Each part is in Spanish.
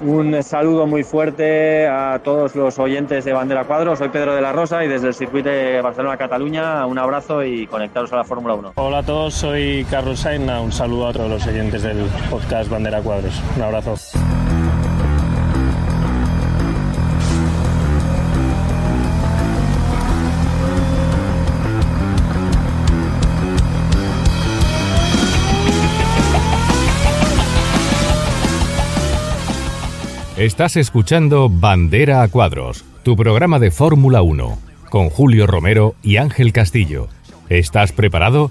Un saludo muy fuerte a todos los oyentes de Bandera Cuadros. Soy Pedro de la Rosa y desde el circuito de Barcelona-Cataluña un abrazo y conectaros a la Fórmula 1. Hola a todos, soy Carlos Sainz. Un saludo a todos los oyentes del podcast Bandera Cuadros. Un abrazo. Estás escuchando Bandera a Cuadros, tu programa de Fórmula 1, con Julio Romero y Ángel Castillo. ¿Estás preparado?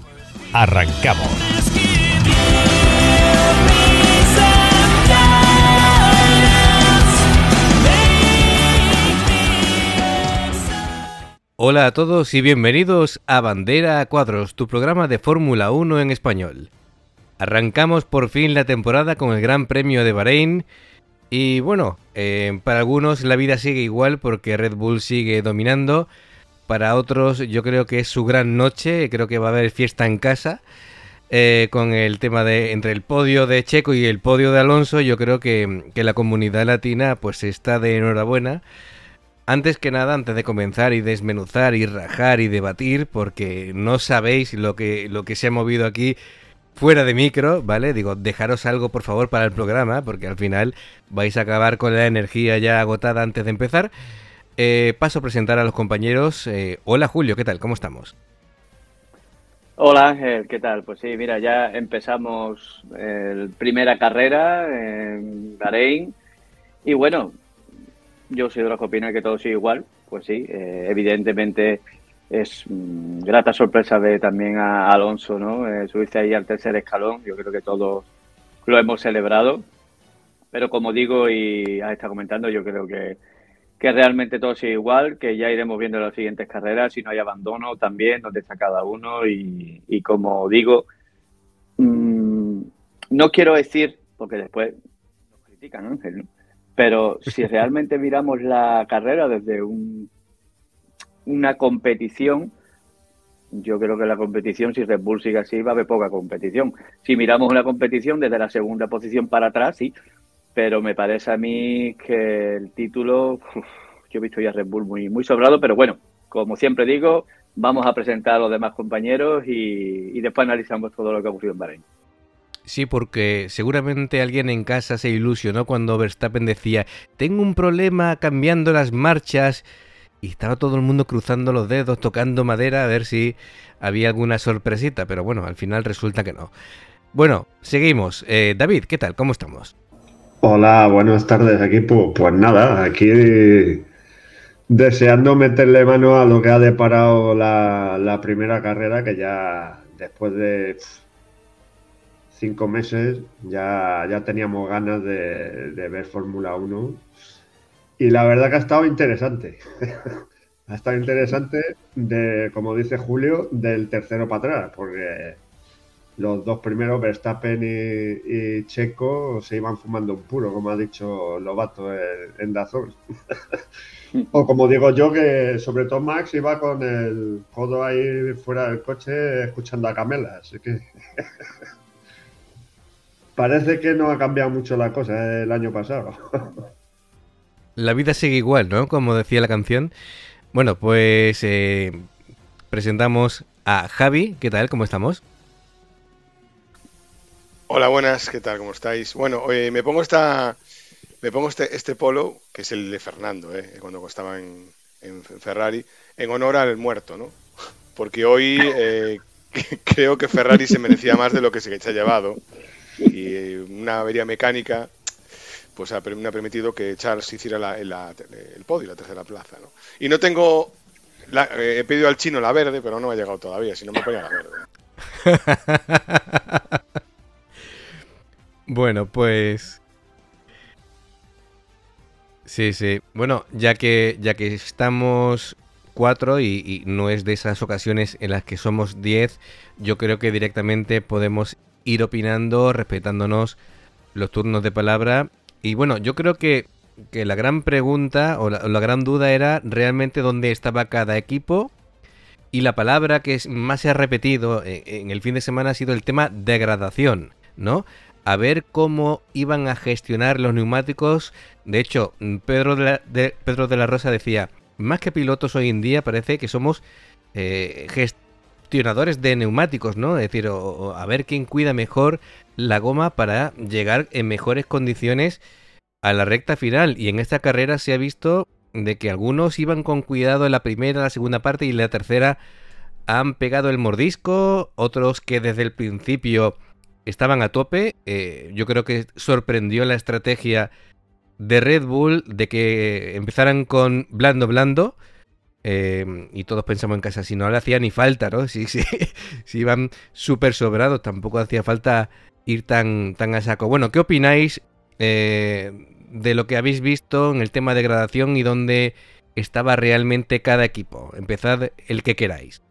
¡Arrancamos! Hola a todos y bienvenidos a Bandera a Cuadros, tu programa de Fórmula 1 en español. Arrancamos por fin la temporada con el Gran Premio de Bahrein y bueno, eh, para algunos la vida sigue igual porque Red Bull sigue dominando. Para otros yo creo que es su gran noche, creo que va a haber fiesta en casa. Eh, con el tema de entre el podio de Checo y el podio de Alonso, yo creo que, que, la comunidad latina pues está de enhorabuena. Antes que nada, antes de comenzar y desmenuzar y rajar y debatir, porque no sabéis lo que, lo que se ha movido aquí fuera de micro, ¿vale? Digo, dejaros algo por favor para el programa, porque al final vais a acabar con la energía ya agotada antes de empezar. Eh, paso a presentar a los compañeros. Eh, hola Julio, ¿qué tal? ¿Cómo estamos? Hola Ángel, ¿qué tal? Pues sí, mira, ya empezamos la primera carrera en Bahrein y bueno, yo soy de los que opina que todo sigue igual, pues sí, eh, evidentemente es mm, grata sorpresa ver también a Alonso, ¿no? Eh, subirse ahí al tercer escalón, yo creo que todos lo hemos celebrado, pero como digo y has estado comentando, yo creo que, que realmente todo sigue igual, que ya iremos viendo las siguientes carreras, si no hay abandono también, donde está cada uno y, y como digo, mmm, no quiero decir, porque después nos critican, Ángel, ¿no? pero si realmente miramos la carrera desde un una competición, yo creo que la competición, si Red Bull sigue así, va a haber poca competición. Si miramos una competición desde la segunda posición para atrás, sí, pero me parece a mí que el título, yo he visto ya Red Bull muy, muy sobrado, pero bueno, como siempre digo, vamos a presentar a los demás compañeros y, y después analizamos todo lo que ha ocurrido en Bahrein. Sí, porque seguramente alguien en casa se ilusionó cuando Verstappen decía, tengo un problema cambiando las marchas y estaba todo el mundo cruzando los dedos, tocando madera a ver si había alguna sorpresita, pero bueno, al final resulta que no. Bueno, seguimos. Eh, David, ¿qué tal? ¿Cómo estamos? Hola, buenas tardes, equipo. Pues nada, aquí deseando meterle mano a lo que ha deparado la, la primera carrera, que ya después de cinco meses ya, ya teníamos ganas de, de ver Fórmula 1 y la verdad que ha estado interesante. ha estado interesante, de, como dice Julio, del tercero para atrás, porque los dos primeros, Verstappen y, y Checo, se iban fumando un puro, como ha dicho Lobato en, en Dazón. o como digo yo, que sobre todo Max iba con el codo ahí fuera del coche escuchando a Camela, así que... Parece que no ha cambiado mucho la cosa el año pasado. La vida sigue igual, ¿no? Como decía la canción. Bueno, pues eh, presentamos a Javi. ¿Qué tal? ¿Cómo estamos? Hola, buenas. ¿Qué tal? ¿Cómo estáis? Bueno, eh, me pongo esta, me pongo este, este, polo que es el de Fernando, ¿eh? cuando estaba en, en, Ferrari, en honor al muerto, ¿no? Porque hoy eh, creo que Ferrari se merecía más de lo que se ha llevado y una avería mecánica pues me ha permitido que Charles hiciera el podio, la tercera plaza. ¿no? Y no tengo. Eh, he pedido al chino la verde, pero no ha llegado todavía, si no me ponía la verde. bueno, pues. Sí, sí. Bueno, ya que, ya que estamos cuatro y, no es de esas ocasiones en las que somos diez, yo creo que directamente podemos ir opinando, respetándonos los turnos de palabra y bueno, yo creo que, que la gran pregunta o la, gran duda era realmente dónde estaba cada equipo. Y la palabra que más se ha repetido en, en, el fin de semana ha sido el tema degradación, ¿no? a ver cómo iban a gestionar los neumáticos. De hecho, Pedro de la, Pedro de la Rosa decía, más que pilotos hoy en día parece que somos eh, gestionadores de neumáticos, ¿no? Es decir, a ver quién cuida mejor la goma para llegar en mejores condiciones a la recta final. Y en esta carrera se ha visto de que algunos iban con cuidado en la primera, la segunda parte y la tercera han pegado el mordisco, otros que desde el principio estaban a tope. Eh, yo creo que sorprendió la estrategia de Red Bull de que empezaran con blando blando. Eh, y todos pensamos en casa, si no le hacía ni falta, ¿no? Si, si, si iban súper sobrados, tampoco hacía falta ir tan, tan a saco. Bueno, ¿qué opináis eh, de lo que habéis visto en el tema de gradación y dónde estaba realmente cada equipo? Empezad el que queráis.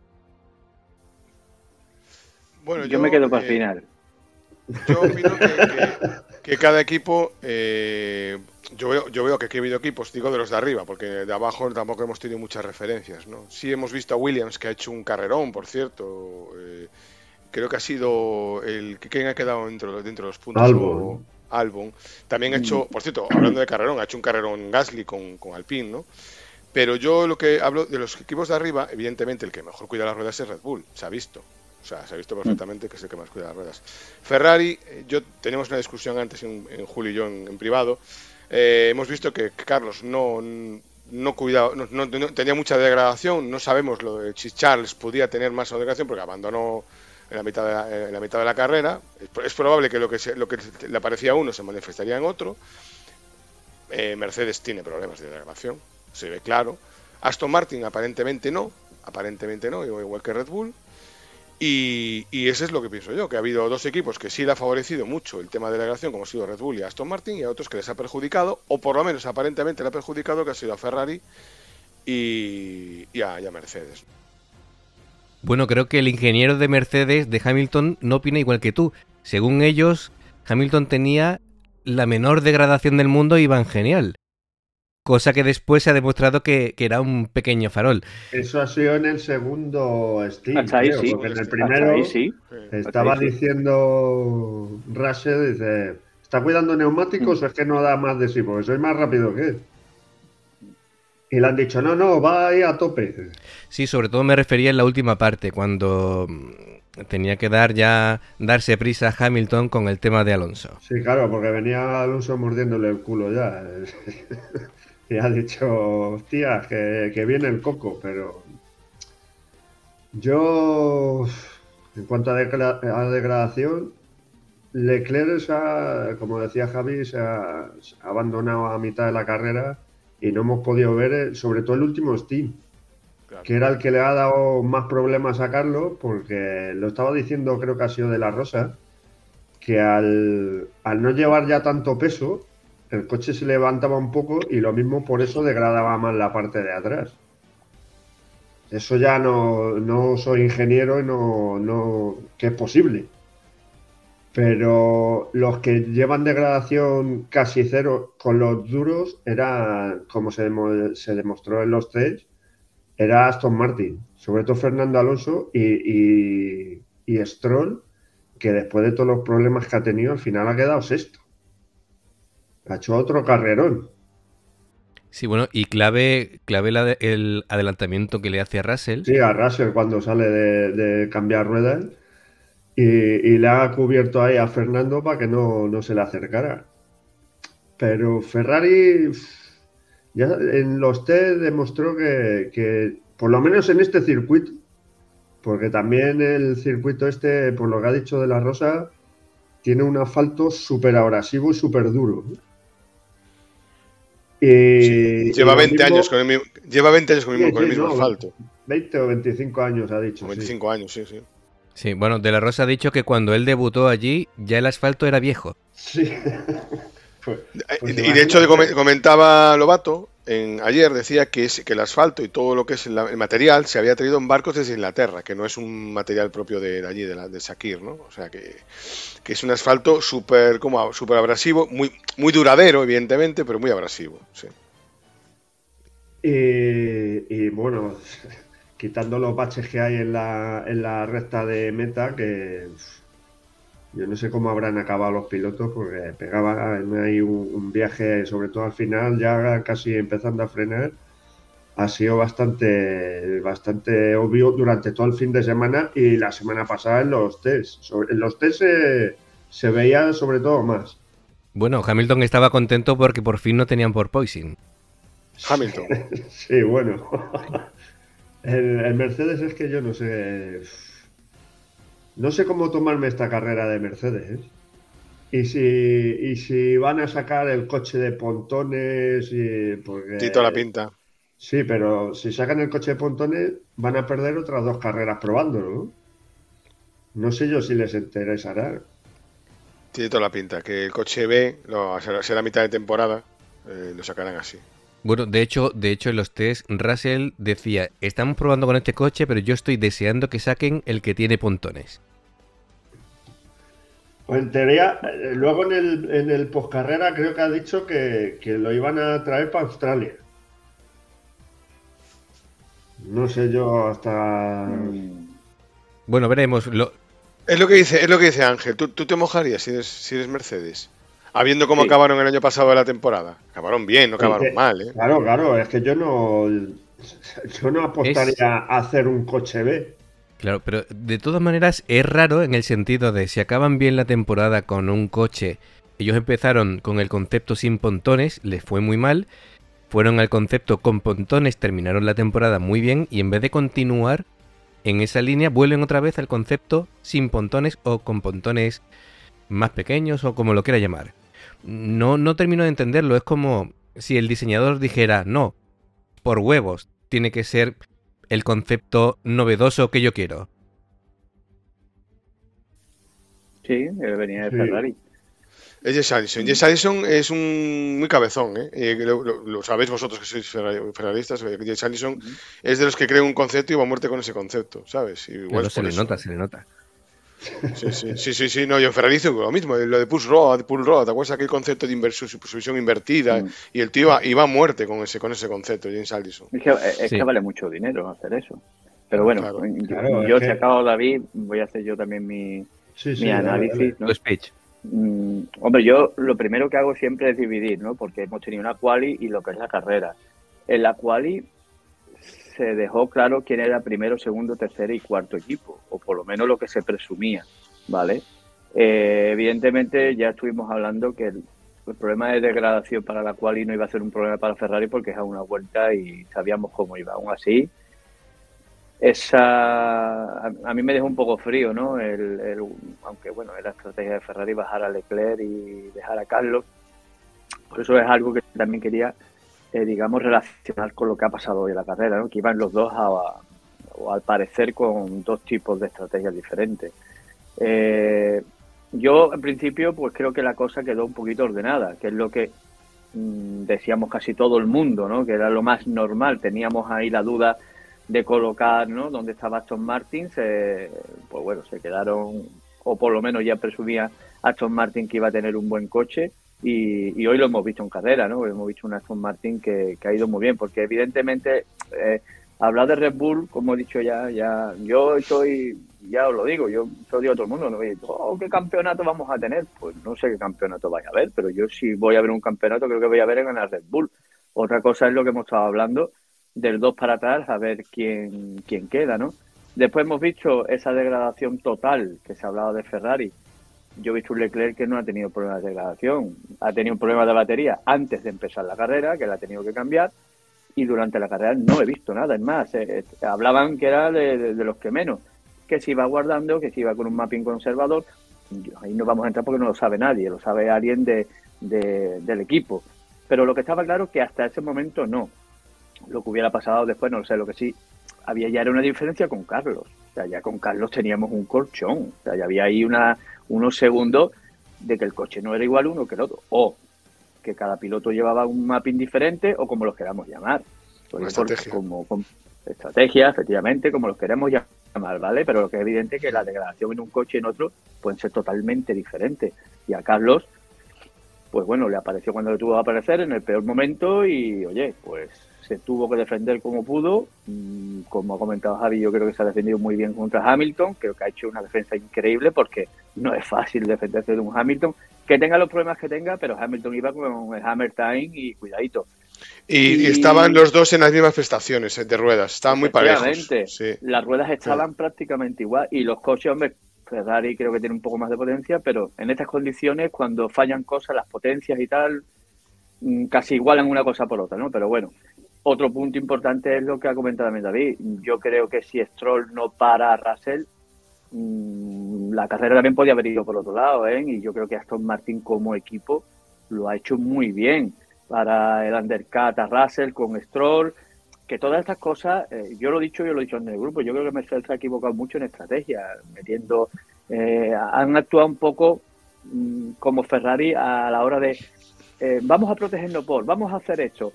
Bueno, yo, me quedo para el final. Yo opino que, cada equipo, eh, yo, veo, yo veo que aquí ha habido equipos, digo de los de arriba, porque de abajo tampoco hemos tenido muchas referencias. ¿no? Sí hemos visto a Williams, que ha hecho un carrerón, por cierto. Eh, creo que ha sido el que ha quedado dentro, dentro de los puntos. Albon. Albon. También ha hecho, por cierto, hablando de carrerón, ha hecho un carrerón Gasly con, con Alpine, ¿no? Pero yo lo que hablo de los equipos de arriba, evidentemente el que mejor cuida las ruedas es Red Bull, se ha visto. O sea, se ha visto perfectamente que es el que más cuida las ruedas. Ferrari, eh, yo tenemos una discusión antes en, Julio y yo en, privado. Eh, hemos visto que Carlos no, no cuidaba, no, tenía mucha degradación. No sabemos lo de si Charles podía tener más degradación porque abandonó en la mitad de la, carrera. Es, probable que lo que, lo que le parecía a uno se manifestaría en otro. Eh, Mercedes tiene problemas de degradación, se ve claro. Aston Martin aparentemente no, aparentemente no, igual que Red Bull. Y, eso es lo que pienso yo, que ha habido dos equipos que sí le ha favorecido mucho el tema de la degradación, como ha sido Red Bull y Aston Martin, y a otros que les ha perjudicado, o por lo menos aparentemente le ha perjudicado, que ha sido a Ferrari y, a, Mercedes. Bueno, creo que el ingeniero de Mercedes de Hamilton no opina igual que tú. Según ellos, Hamilton tenía la menor degradación del mundo y iban genial cosa que después se ha demostrado que, era un pequeño farol. Eso ha sido en el segundo Steam, porque en el primero estaba diciendo Russell, dice, ¿está cuidando neumáticos o es que no da más de sí? Porque soy más rápido que él. Y le han dicho, no, no, va ahí a tope. Sí, sobre todo me refería en la última parte, cuando mm, tenía que dar ya darse prisa a Hamilton con el tema de Alonso. Sí, claro, porque venía Alonso mordiéndole el culo ya. y ha dicho, hostia, que, viene el coco, pero yo, en cuanto a, degradación, Leclerc, como decía Javi, se ha, abandonado a mitad de la carrera y no hemos podido ver, eh, sobre todo el último Steam, que era el que le ha dado más problemas a Carlos, porque lo estaba diciendo, creo que ha sido de la Rosa, que al, al no llevar ya tanto peso, el coche se levantaba un poco y lo mismo por eso degradaba más la parte de atrás. Eso ya no, soy ingeniero y no, no, que es posible. Pero los que llevan degradación casi cero con los duros era, como se, se demostró en los test, era Aston Martin, sobre todo Fernando Alonso y, y, y Stroll, que después de todos los problemas que ha tenido, al final ha quedado sexto ha hecho otro carrerón. Sí, bueno, y clave, clave el adelantamiento que le hace a Russell. Sí, a Russell cuando sale de, cambiar ruedas y, le ha cubierto ahí a Fernando para que no, se le acercara. Pero Ferrari ya en los test demostró que, que, por lo menos en este circuito, porque también el circuito este, por lo que ha dicho de la Rosa, tiene un asfalto súper abrasivo y súper duro. lleva, 20 años con el mismo, lleva 20 años con el mismo, asfalto. 20 o 25 años ha dicho. 25 años, sí, sí. Sí, bueno, De La Rosa ha dicho que cuando él debutó allí ya el asfalto era viejo. Sí. Pues, pues y de hecho comentaba Lobato en, ayer decía que, es, que el asfalto y todo lo que es el, material se había traído en barcos desde Inglaterra, que no es un material propio de, allí, de, la, de Sakir, ¿no? O sea, que, es un asfalto súper como super abrasivo, muy, muy duradero, evidentemente, pero muy abrasivo, sí. Y, bueno, quitando los baches que hay en la, en la recta de meta, que Yo no sé cómo habrán acabado los pilotos porque pegaban ahí un, un viaje, sobre todo al final, ya casi empezando a frenar ha sido bastante, bastante obvio durante todo el fin de semana y la semana pasada en los test. en los test se, veía sobre todo más. Bueno, Hamilton estaba contento porque por fin no tenían por Poison. Hamilton. sí, bueno. el, Mercedes es que yo no sé. No sé cómo tomarme esta carrera de Mercedes. ¿eh? Y si, y si van a sacar el coche de pontones y. Porque... Tito la pinta. Sí, pero si sacan el coche de pontones van a perder otras dos carreras probándolo, ¿no? No sé yo si les interesará. Tiene toda la pinta, que el coche B, lo, será mitad de temporada, eh, lo sacarán así. Bueno, de hecho, de hecho en los test Russell decía, estamos probando con este coche, pero yo estoy deseando que saquen el que tiene pontones. Pues en teoría, eh, luego en el, en el postcarrera creo que ha dicho que, que lo iban a traer para Australia. No sé yo hasta. Bueno, veremos. Lo... Es lo que dice, es lo que dice Ángel. ¿Tú, te mojarías si eres, si eres Mercedes? Habiendo cómo acabaron el año pasado de la temporada. Acabaron bien, no acabaron mal, ¿eh? Claro, claro, es que yo no. Yo no apostaría a hacer un coche B. Claro, pero de todas maneras es raro en el sentido de si acaban bien la temporada con un coche. Ellos empezaron con el concepto sin pontones, les fue muy mal, fueron al concepto con pontones, terminaron la temporada muy bien y en vez de continuar en esa línea, vuelven otra vez al concepto sin pontones o con pontones más pequeños o como lo quiera llamar. No, no termino de entenderlo, es como si el diseñador dijera, no, por huevos, tiene que ser el concepto novedoso que yo quiero. Sí, venía de Ferrari. Es Jess Allison. Jess Allison es un muy cabezón, ¿eh? eh lo, sabéis vosotros que sois ferraristas. Eh, Jess Allison es de los que creen un concepto y va a muerte con ese concepto, ¿sabes? Igual se le nota, se le nota. Sí, sí, sí, sí, sí, no, yo en Ferrari lo mismo, lo de push road, pull road, ¿te acuerdas aquel concepto de supervisión invertida? Mm. Y el tío iba, a muerte con ese, con ese concepto, James Allison. Es, que, es que, vale mucho dinero hacer eso. Pero bueno, yo, si acabo David, voy a hacer yo también mi, mi análisis. ¿no? speech. Mm, hombre, yo lo primero que hago siempre es dividir, ¿no? Porque hemos tenido una quali y lo que es la carrera. En la quali se dejó claro quién era primero, segundo, tercer y cuarto equipo, o por lo menos lo que se presumía, ¿vale? Eh, evidentemente ya estuvimos hablando que el, problema de degradación para la quali no iba a ser un problema para Ferrari porque es a una vuelta y sabíamos cómo iba. Aún así, esa a, mí me dejó un poco frío, ¿no? El, aunque bueno, era estrategia de Ferrari bajar a Leclerc y dejar a Carlos. Por eso es algo que también quería, eh, digamos, relacionar con lo que ha pasado hoy en la carrera, ¿no? Que iban los dos a, o al parecer con dos tipos de estrategias diferentes. Eh, yo, en principio, pues creo que la cosa quedó un poquito ordenada, que es lo que mm, decíamos casi todo el mundo, ¿no? Que era lo más normal. Teníamos ahí la duda de colocar, ¿no? Donde estaba Aston Martin, se, pues bueno, se quedaron, o por lo menos ya presumía Aston Martin que iba a tener un buen coche y, hoy lo hemos visto en carrera, ¿no? Hemos visto un Aston Martin que, ha ido muy bien, porque evidentemente eh, hablar de Red Bull, como he dicho ya, ya yo estoy, ya os lo digo, yo soy de otro mundo, ¿no? Oh, ¿Qué campeonato vamos a tener? Pues no sé qué campeonato vaya a haber, pero yo si voy a ver un campeonato creo que voy a ver en la Red Bull. Otra cosa es lo que hemos estado hablando, del 2 para atrás a ver quién, quién queda, ¿no? Después hemos visto esa degradación total que se hablaba de Ferrari. Yo he visto un Leclerc que no ha tenido problemas de degradación, ha tenido un problema de batería antes de empezar la carrera, que la ha tenido que cambiar, y durante la carrera no he visto nada. Es más, eh, eh, hablaban que era de, los que menos, que se iba guardando, que se iba con un mapping conservador. Ahí no vamos a entrar porque no lo sabe nadie, lo sabe alguien de, del equipo. Pero lo que estaba claro es que hasta ese momento no. Lo que hubiera pasado después, no lo sé, lo que sí había ya era una diferencia con Carlos. O sea, ya con Carlos teníamos un colchón. O sea, ya había ahí una, unos segundos de que el coche no era igual uno que el otro. O que cada piloto llevaba un mapping diferente o como los queramos llamar. estrategia. Como, estrategia, efectivamente, como los queremos llamar, ¿vale? Pero lo que es evidente es que la degradación en un coche y en otro pueden ser totalmente diferentes. Y a Carlos, pues bueno, le apareció cuando le tuvo que aparecer en el peor momento y, oye, pues se tuvo que defender como pudo. Como ha comentado Javi, yo creo que se ha defendido muy bien contra Hamilton. Creo que ha hecho una defensa increíble porque no es fácil defenderse de un Hamilton que tenga los problemas que tenga, pero Hamilton iba con el Hammer Time y cuidadito. Y, estaban los dos en las mismas prestaciones eh, de ruedas, estaban muy parejos. Sí. Las ruedas estaban prácticamente igual y los coches, hombre, Ferrari creo que tiene un poco más de potencia, pero en estas condiciones, cuando fallan cosas, las potencias y tal, mm, casi igualan una cosa por otra, ¿no? Pero bueno, otro punto importante es lo que ha comentado también David. Yo creo que si Stroll no para a Russell, mm, la carrera también podía haber ido por otro lado, ¿eh? Y yo creo que Aston Martin como equipo lo ha hecho muy bien para el undercut a Russell con Stroll, que todas estas cosas, eh, yo lo he dicho, yo lo he dicho en el grupo, yo creo que Mercedes se ha equivocado mucho en estrategia, metiendo, eh, han actuado un poco mm, como Ferrari a la hora de, eh, vamos a protegernos por, vamos a hacer esto.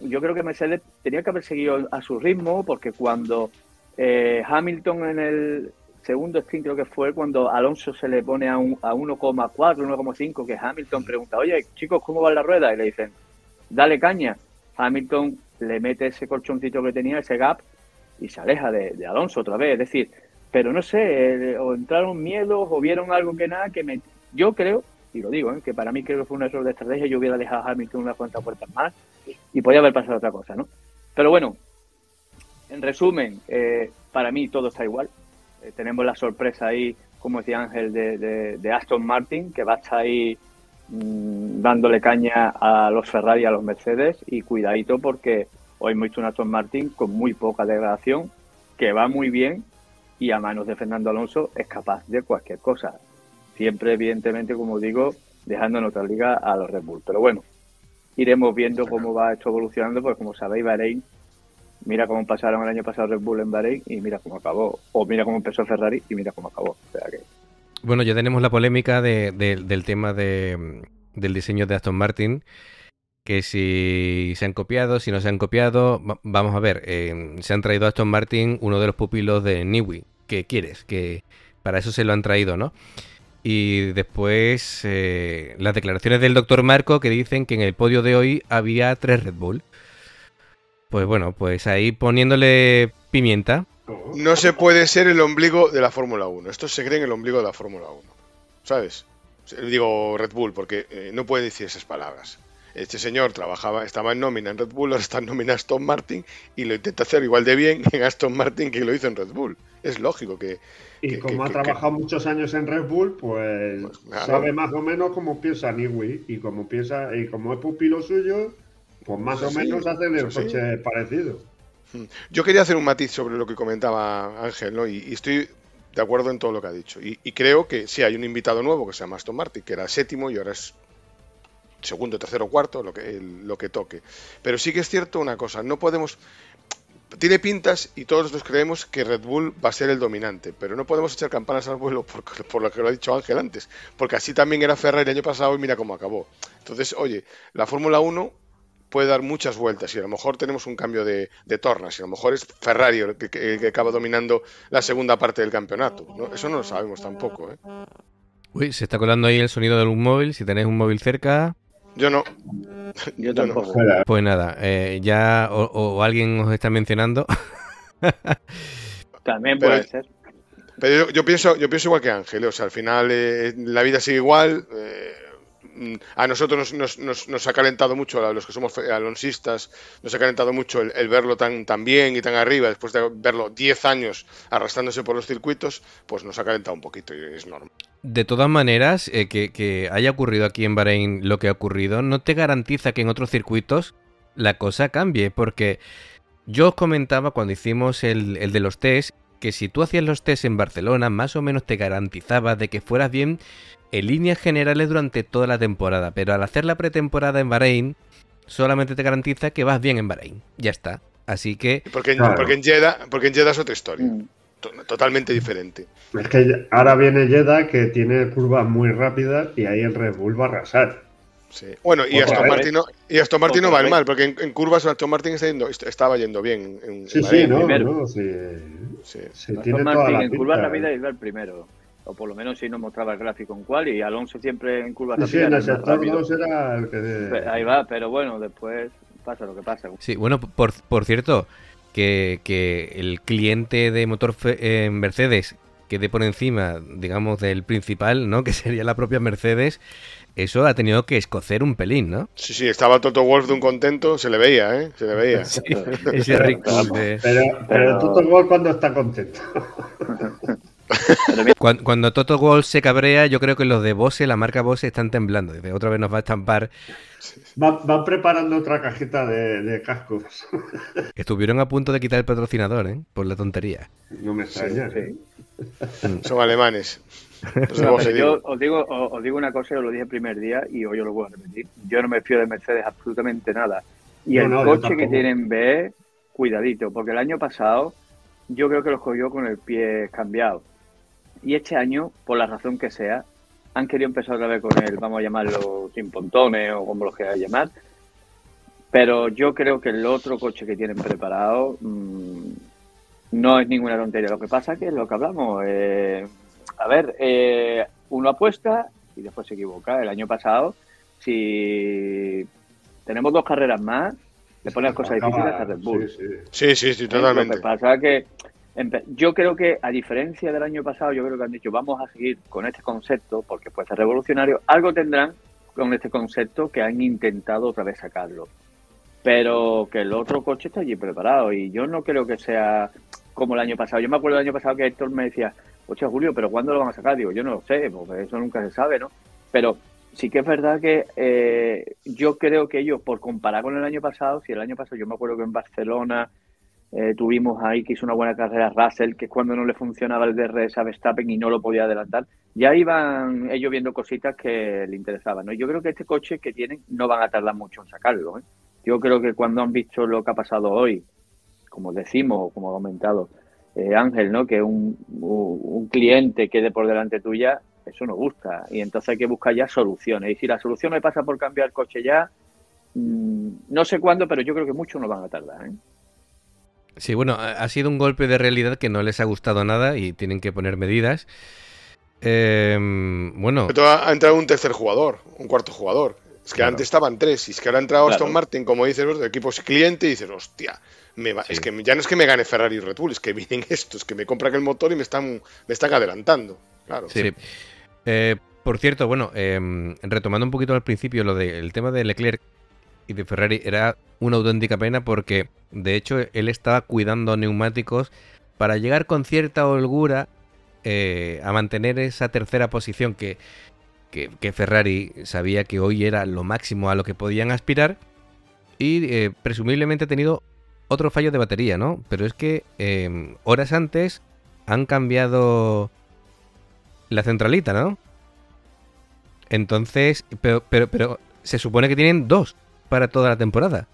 Yo creo que Mercedes tenía que haber seguido a su ritmo, porque cuando Hamilton en el segundo stint creo que fue cuando Alonso se le pone a, un, a 1,4, 1,5, que Hamilton pregunta, oye chicos, ¿cómo va la rueda? Y le dicen, dale caña. Hamilton le mete ese colchoncito que tenía, ese gap, y se aleja de, Alonso otra vez. Es decir, pero no sé, eh, o entraron miedos o vieron algo que nada, que me... Yo creo, y lo digo, eh, que para mí creo que fue un error de estrategia, yo hubiera dejado a Hamilton unas cuantas puertas más y podía haber pasado otra cosa, ¿no? Pero bueno, en resumen, eh, para mí todo está igual. Eh, tenemos la sorpresa ahí, como decía Ángel, de, Aston Martin, que va a estar ahí mm, dándole caña a los Ferrari y a los Mercedes. Y cuidadito porque hoy hemos visto un Aston Martin con muy poca degradación, que va muy bien y a manos de Fernando Alonso es capaz de cualquier cosa. Siempre, evidentemente, como digo, dejando en otra liga a los Red Bull. Pero bueno, iremos viendo cómo va esto evolucionando, porque como sabéis, Bahrein mira cómo pasaron el año pasado Red Bull en Bahrein y mira cómo acabó. O mira cómo empezó Ferrari y mira cómo acabó. Bueno, ya tenemos la polémica del tema de, del diseño de Aston Martin. Que si se han copiado, si no se han copiado. Vamos a ver, eh, se han traído a Aston Martin uno de los pupilos de Niwi. ¿Qué quieres? Que para eso se lo han traído, ¿no? Y después eh, las declaraciones del doctor Marco que dicen que en el podio de hoy había tres Red Bull. Pues bueno, pues ahí poniéndole pimienta. No se puede ser el ombligo de la Fórmula 1. Esto se cree en el ombligo de la Fórmula 1. ¿Sabes? Digo Red Bull, porque eh, no puede decir esas palabras. Este señor trabajaba, estaba en nómina en Red Bull, ahora está en nómina Aston Martin y lo intenta hacer igual de bien en Aston Martin que lo hizo en Red Bull. Es lógico que. Y como ha trabajado muchos años en Red Bull, pues, pues sabe más o menos cómo piensa Niwi y como piensa y como es pupilo suyo, pues más o menos hacen el coche parecido. Hmm. Yo quería hacer un matiz sobre lo que comentaba Ángel, ¿no? Y, estoy de acuerdo en todo lo que ha dicho. Y, creo que sí, hay un invitado nuevo que se llama Aston Martin, que era séptimo y ahora es segundo, tercero, cuarto, lo que, lo que toque. Pero sí que es cierto una cosa, no podemos... Tiene pintas y todos nosotros creemos que Red Bull va a ser el dominante, pero no podemos echar campanas al vuelo por, lo que lo ha dicho Ángel antes, porque así también era Ferrari el año pasado y mira cómo acabó. Entonces, oye, la Fórmula 1 puede dar muchas vueltas y a lo mejor tenemos un cambio de, tornas y a lo mejor es Ferrari el que, acaba dominando la segunda parte del campeonato. Eso no lo sabemos tampoco. ¿eh? Uy, se está colando ahí el sonido de un móvil. Si tenéis un móvil cerca. Yo no. Yo tampoco. Pues nada, eh, ya o, alguien os está mencionando. También puede ser. Pero yo, pienso, yo pienso igual que Ángel. O sea, al final eh, la vida sigue igual. Eh, a nosotros nos, ha calentado mucho, a los que somos alonsistas, nos ha calentado mucho el, verlo tan, tan, bien y tan arriba, después de verlo 10 años arrastrándose por los circuitos, pues nos ha calentado un poquito y es normal. De todas maneras, eh, que, haya ocurrido aquí en Bahrein lo que ha ocurrido, no te garantiza que en otros circuitos la cosa cambie, porque yo os comentaba cuando hicimos el, el de los test, que si tú hacías los test en Barcelona, más o menos te garantizaba de que fueras bien en líneas generales durante toda la temporada, pero al hacer la pretemporada en Bahrein, solamente te garantiza que vas bien en Bahrein. Ya está. Así que. Porque, en, Jeddah, porque en Jeddah es otra historia. Mm. Totalmente diferente. Es que ahora viene Jeddah que tiene curvas muy rápidas y ahí el Red Bull va a arrasar. Sí. Bueno, y Aston, Martin no, y Aston Martin no va mal, porque en, curvas Aston Martin está yendo, estaba yendo bien. En, sí, sí, no, no, sí. Sí. tiene toda la en curvas rápidas iba el primero o por lo menos si nos mostraba el gráfico en cual, y Alonso siempre en curva sí, sí, en el sector era el que... Ahí va, pero bueno, después pasa lo que pasa. Sí, bueno, por, cierto, que, que, el cliente de motor en Mercedes quede por encima, digamos, del principal, ¿no? Que sería la propia Mercedes, eso ha tenido que escocer un pelín, ¿no? Sí, sí, estaba Toto Wolf de un contento, se le veía, ¿eh? Se le veía. Sí, ese de... Pero, pero Toto Wolf cuando está contento. Cuando, cuando, Toto Wolf se cabrea, yo creo que los de Bose, la marca Bose, están temblando. Dice, otra vez nos va a estampar. Van, van preparando otra cajita de, de, cascos. Estuvieron a punto de quitar el patrocinador, ¿eh? Por la tontería. No me extraña. Sí, sí. Son alemanes. No, yo os digo, os digo una cosa, yo lo dije el primer día y hoy yo lo voy a repetir. Yo no me fío de Mercedes absolutamente nada. Y el coche que tienen B, cuidadito, porque el año pasado yo creo que lo cogió con el pie cambiado. Y este año, por la razón que sea, han querido empezar otra vez con el, vamos a llamarlo sin pontones o como lo quieras llamar. Pero yo creo que el otro coche que tienen preparado mmm, no es ninguna tontería. Lo que pasa es que es lo que hablamos. Eh, a ver, eh, uno apuesta y después se equivoca. El año pasado, si tenemos dos carreras más, le pones cosas difíciles a Red Bull. Sí, sí, sí, sí totalmente. Lo que pasa es que yo creo que, a diferencia del año pasado, yo creo que han dicho, vamos a seguir con este concepto, porque puede ser revolucionario, algo tendrán con este concepto que han intentado otra vez sacarlo. Pero que el otro coche está allí preparado y yo no creo que sea como el año pasado. Yo me acuerdo del año pasado que Héctor me decía, oye Julio, pero ¿cuándo lo van a sacar? Digo, yo no lo sé, porque eso nunca se sabe, ¿no? Pero sí que es verdad que eh, yo creo que ellos, por comparar con el año pasado, si el año pasado yo me acuerdo que en Barcelona eh, tuvimos ahí que hizo una buena carrera Russell, que es cuando no le funcionaba el DRS a Verstappen y no lo podía adelantar. Ya iban ellos viendo cositas que le interesaban. ¿no? Yo creo que este coche que tienen no van a tardar mucho en sacarlo. ¿eh? Yo creo que cuando han visto lo que ha pasado hoy, como decimos o como ha comentado eh, Ángel, ¿no? que un, un cliente quede por delante tuya, eso nos gusta. Y entonces hay que buscar ya soluciones. Y si la solución me pasa por cambiar el coche ya, mmm, no sé cuándo, pero yo creo que mucho no van a tardar. ¿eh? Sí, bueno, ha sido un golpe de realidad que no les ha gustado nada y tienen que poner medidas. Eh, bueno. Ha entrado un tercer jugador, un cuarto jugador. Es que claro. antes estaban tres, y es que ahora ha entrado claro. Aston Martin, como dices, de equipos cliente, y dices, hostia, me va... sí. es que ya no es que me gane Ferrari y Red Bull, es que vienen estos, que me compran el motor y me están, me están adelantando. Claro. Sí. Eh, por cierto, bueno, eh, retomando un poquito al principio lo del tema de Leclerc y de Ferrari, era una auténtica pena porque de hecho él estaba cuidando neumáticos para llegar con cierta holgura eh, a mantener esa tercera posición que, que, Ferrari sabía que hoy era lo máximo a lo que podían aspirar y eh, presumiblemente ha tenido otro fallo de batería, ¿no? Pero es que eh, horas antes han cambiado la centralita, ¿no? Entonces, pero, pero, pero se supone que tienen dos para toda la temporada.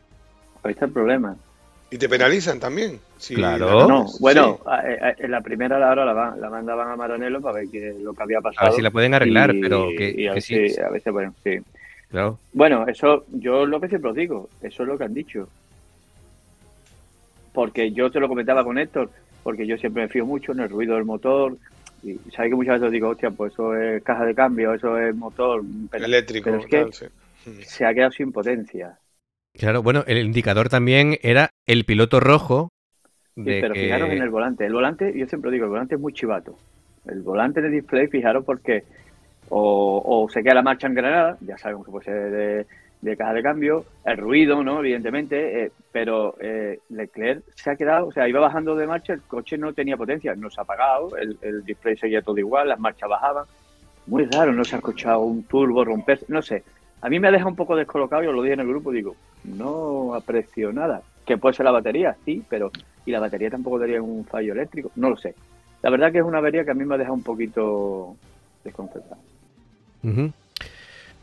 Ahí está el problema. Y te penalizan también. Sí, claro. No, bueno, sí. en la primera hora la, la, mandaban a Maranello para ver qué, lo que había pasado. A ver si la pueden arreglar, y, pero que, y a, que veces, sí. a veces, bueno, sí. Claro. Bueno, eso yo lo que siempre os digo, eso es lo que han dicho. Porque yo te lo comentaba con Héctor, porque yo siempre me fío mucho en el ruido del motor. Y sabes que muchas veces digo, hostia, pues eso es caja de cambio, eso es motor. Pero, Eléctrico, pero es que tal, sí. Se ha quedado sin potencia. Claro, bueno, el indicador también era el piloto rojo. De sí, pero que... fijaros en el volante. El volante, yo siempre digo, el volante es muy chivato. El volante de display, fijaros porque o, o se queda la marcha en Granada, ya sabemos que puede ser de, de caja de cambio, el ruido, ¿no? Evidentemente, eh, pero eh, Leclerc se ha quedado, o sea, iba bajando de marcha, el coche no tenía potencia, no se ha apagado, el, el display seguía todo igual, las marchas bajaban. Muy raro, no se ha escuchado un turbo romperse, no sé. A mí me ha dejado un poco descolocado, yo lo dije en el grupo, digo, no aprecio nada. Que puede ser la batería, sí, pero ¿y la batería tampoco daría un fallo eléctrico? No lo sé. La verdad que es una avería que a mí me ha dejado un poquito desconcertado.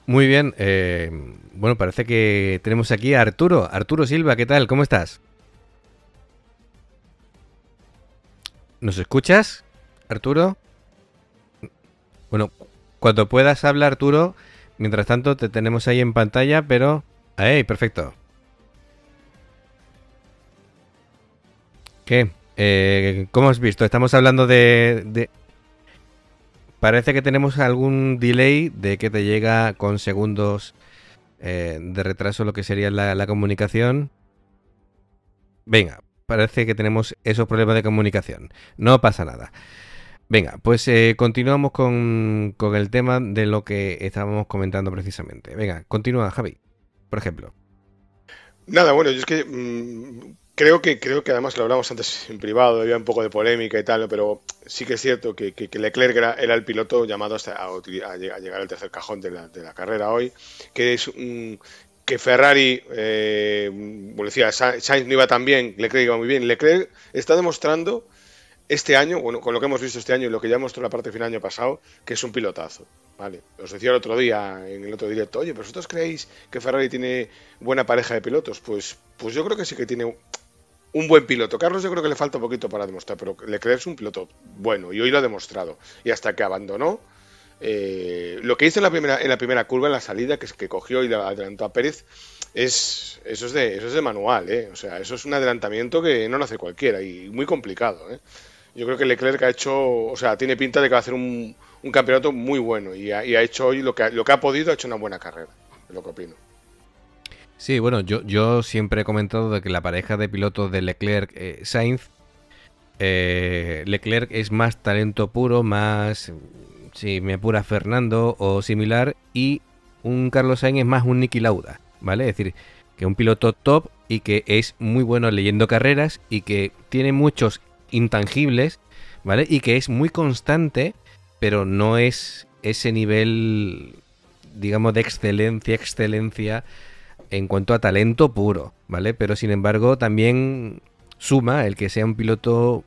Muy bien. Eh, bueno, parece que tenemos aquí a Arturo. Arturo Silva, ¿qué tal? ¿Cómo estás? ¿Nos escuchas, Arturo? Bueno, cuando puedas hablar, Arturo. Mientras tanto, te tenemos ahí en pantalla, pero... ¡Ahí! Perfecto. ¿Qué? Eh, ¿Cómo has visto? Estamos hablando de, Parece que tenemos algún delay de que te llega con segundos eh, de retraso lo que sería la, comunicación. Venga, parece que tenemos esos problemas de comunicación. No pasa nada. Venga, pues eh, continuamos con, con, el tema de lo que estábamos comentando precisamente. Venga, continúa, Javi, por ejemplo. Nada, bueno, yo es que mmm, creo que creo que además lo hablamos antes en privado, había un poco de polémica y tal, pero sí que es cierto que, que, Leclerc era, el piloto llamado hasta a, llegar al tercer cajón de la, de la carrera hoy, que es que Ferrari, eh, como decía, Sainz no iba tan bien, Leclerc iba muy bien. Leclerc está demostrando este año, bueno, con lo que hemos visto este año y lo que ya mostró la parte final año pasado, que es un pilotazo. Vale, os decía el otro día, en el otro directo, oye, ¿pero vosotros creéis que Ferrari tiene buena pareja de pilotos? Pues, pues yo creo que sí que tiene un buen piloto. Carlos yo creo que le falta un poquito para demostrar, pero Leclerc es un piloto bueno y hoy lo ha demostrado. Y hasta que abandonó, eh, lo que hizo en la primera en la primera curva, en la salida, que es que cogió y adelantó a Pérez, es eso es de eso es de manual, ¿eh? O sea, eso es un adelantamiento que no lo hace cualquiera y muy complicado, ¿eh? Yo creo que Leclerc ha hecho, o sea, tiene pinta de que va a hacer un, campeonato muy bueno y ha, hecho hoy lo que, ha, podido, ha hecho una buena carrera, es lo que opino. Sí, bueno, yo, siempre he comentado de que la pareja de pilotos de Leclerc-Sainz, eh, Leclerc es más talento puro, más, si me apura Fernando o similar, y un Carlos Sainz es más un Niki Lauda, ¿vale? Es decir, que un piloto top y que es muy bueno leyendo carreras y que tiene muchos intangibles, ¿vale? Y que es muy constante, pero no es ese nivel, digamos, de excelencia, excelencia en cuanto a talento puro, ¿vale? Pero sin embargo también suma el que sea un piloto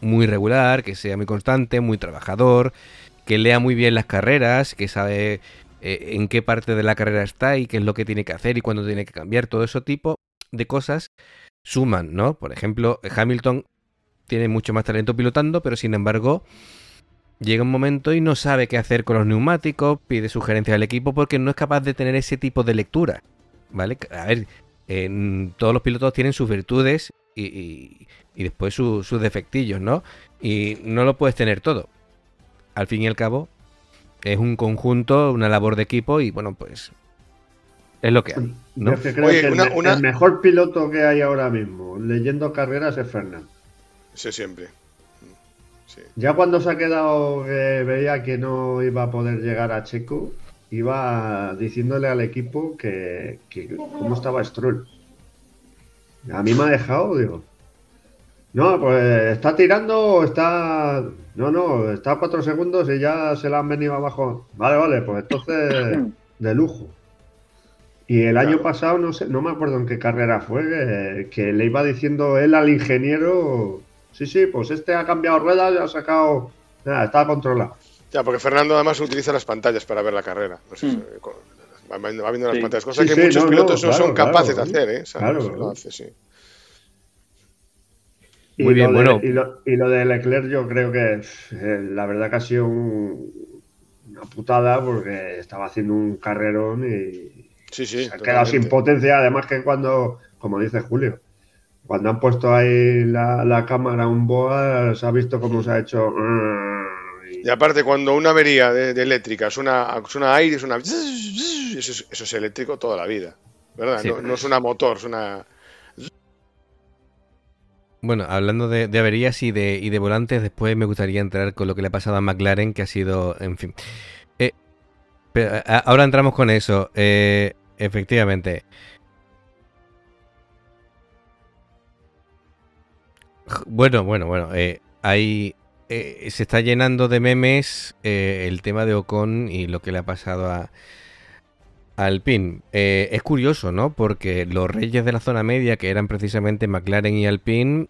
muy regular, que sea muy constante, muy trabajador, que lea muy bien las carreras, que sabe eh, en qué parte de la carrera está y qué es lo que tiene que hacer y cuándo tiene que cambiar, todo ese tipo de cosas suman, ¿no? Por ejemplo, Hamilton tiene mucho más talento pilotando, pero sin embargo llega un momento y no sabe qué hacer con los neumáticos, pide sugerencias al equipo porque no es capaz de tener ese tipo de lectura. ¿Vale? A ver, eh, todos los pilotos tienen sus virtudes y, y, y después su, sus defectillos, ¿no? Y no lo puedes tener todo. Al fin y al cabo, es un conjunto, una labor de equipo y bueno, pues es lo que hay. ¿no? Yo creo Oye, que una, el, una... el, mejor piloto que hay ahora mismo, leyendo carreras, es Fernando. Sí, siempre. Sí. Ya cuando se ha quedado que veía que no iba a poder llegar a Checo, iba diciéndole al equipo que, que cómo estaba Stroll. A mí me ha dejado, digo. No, pues está tirando, está. No, no, está a cuatro segundos y ya se la han venido abajo. Vale, vale, pues entonces de lujo. Y el claro. año pasado, no sé, no me acuerdo en qué carrera fue, que, que le iba diciendo él al ingeniero Sí, sí, pues este ha cambiado ruedas y ha sacado. Nada, está controlado. Ya, porque Fernando además utiliza las pantallas para ver la carrera. No sé, mm. va, va, viendo las sí. pantallas, cosa sí, que sí, muchos no, pilotos no, claro, son capaces claro, de hacer, ¿eh? O sea, claro, lo hace, sí. Y Muy bien, de, bueno. Y lo, y lo, de Leclerc, yo creo que eh, la verdad que ha sido un, una putada porque estaba haciendo un carrerón y sí, sí, se ha totalmente. quedado sin potencia. Además, que cuando, como dice Julio, cuando han puesto ahí la, la cámara un boa, se ha visto cómo se ha hecho. Y aparte, cuando una avería de, de eléctrica suena, suena aire, suena. Eso es, eso es eléctrico toda la vida. ¿Verdad? Sí. No, no suena motor, suena. Bueno, hablando de, de averías y de, y de, volantes, después me gustaría entrar con lo que le ha pasado a McLaren, que ha sido, en fin. Eh, pero, ahora entramos con eso. Eh, efectivamente. Bueno, bueno, bueno. Eh, hay, eh, se está llenando de memes eh, el tema de Ocon y lo que le ha pasado a, a Alpine. Eh, es curioso, ¿no? Porque los reyes de la zona media, que eran precisamente McLaren y Alpine,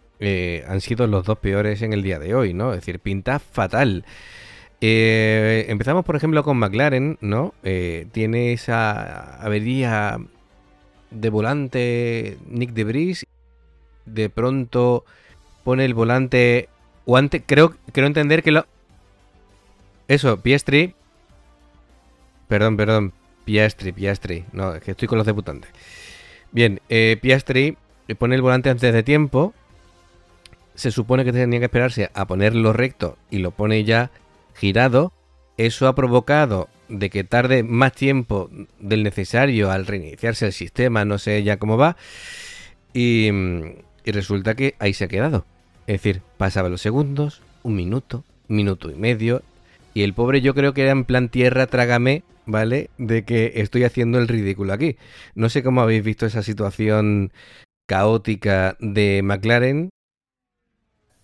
han sido los dos peores en el día de hoy, ¿no? Es decir, pinta fatal. Empezamos, por ejemplo, con McLaren, ¿no? tiene esa avería de volante Nick de Debris. De pronto pone el volante. Creo, creo entender que lo. Eso, Piestri. Perdón, perdón. Piastri, Piastri. No, es que estoy con los debutantes. Bien, eh, Piastri pone el volante antes de tiempo. Se supone que tenía que esperarse a ponerlo recto y lo pone ya girado. Eso ha provocado de que tarde más tiempo del necesario al reiniciarse el sistema, no sé ya cómo va. Y, y resulta que ahí se ha quedado. Es decir, pasaba los segundos, un minuto, minuto y medio. Y el pobre yo creo que era en plan tierra, trágame, ¿vale? De que estoy haciendo el ridículo aquí. No sé cómo habéis visto esa situación caótica de McLaren.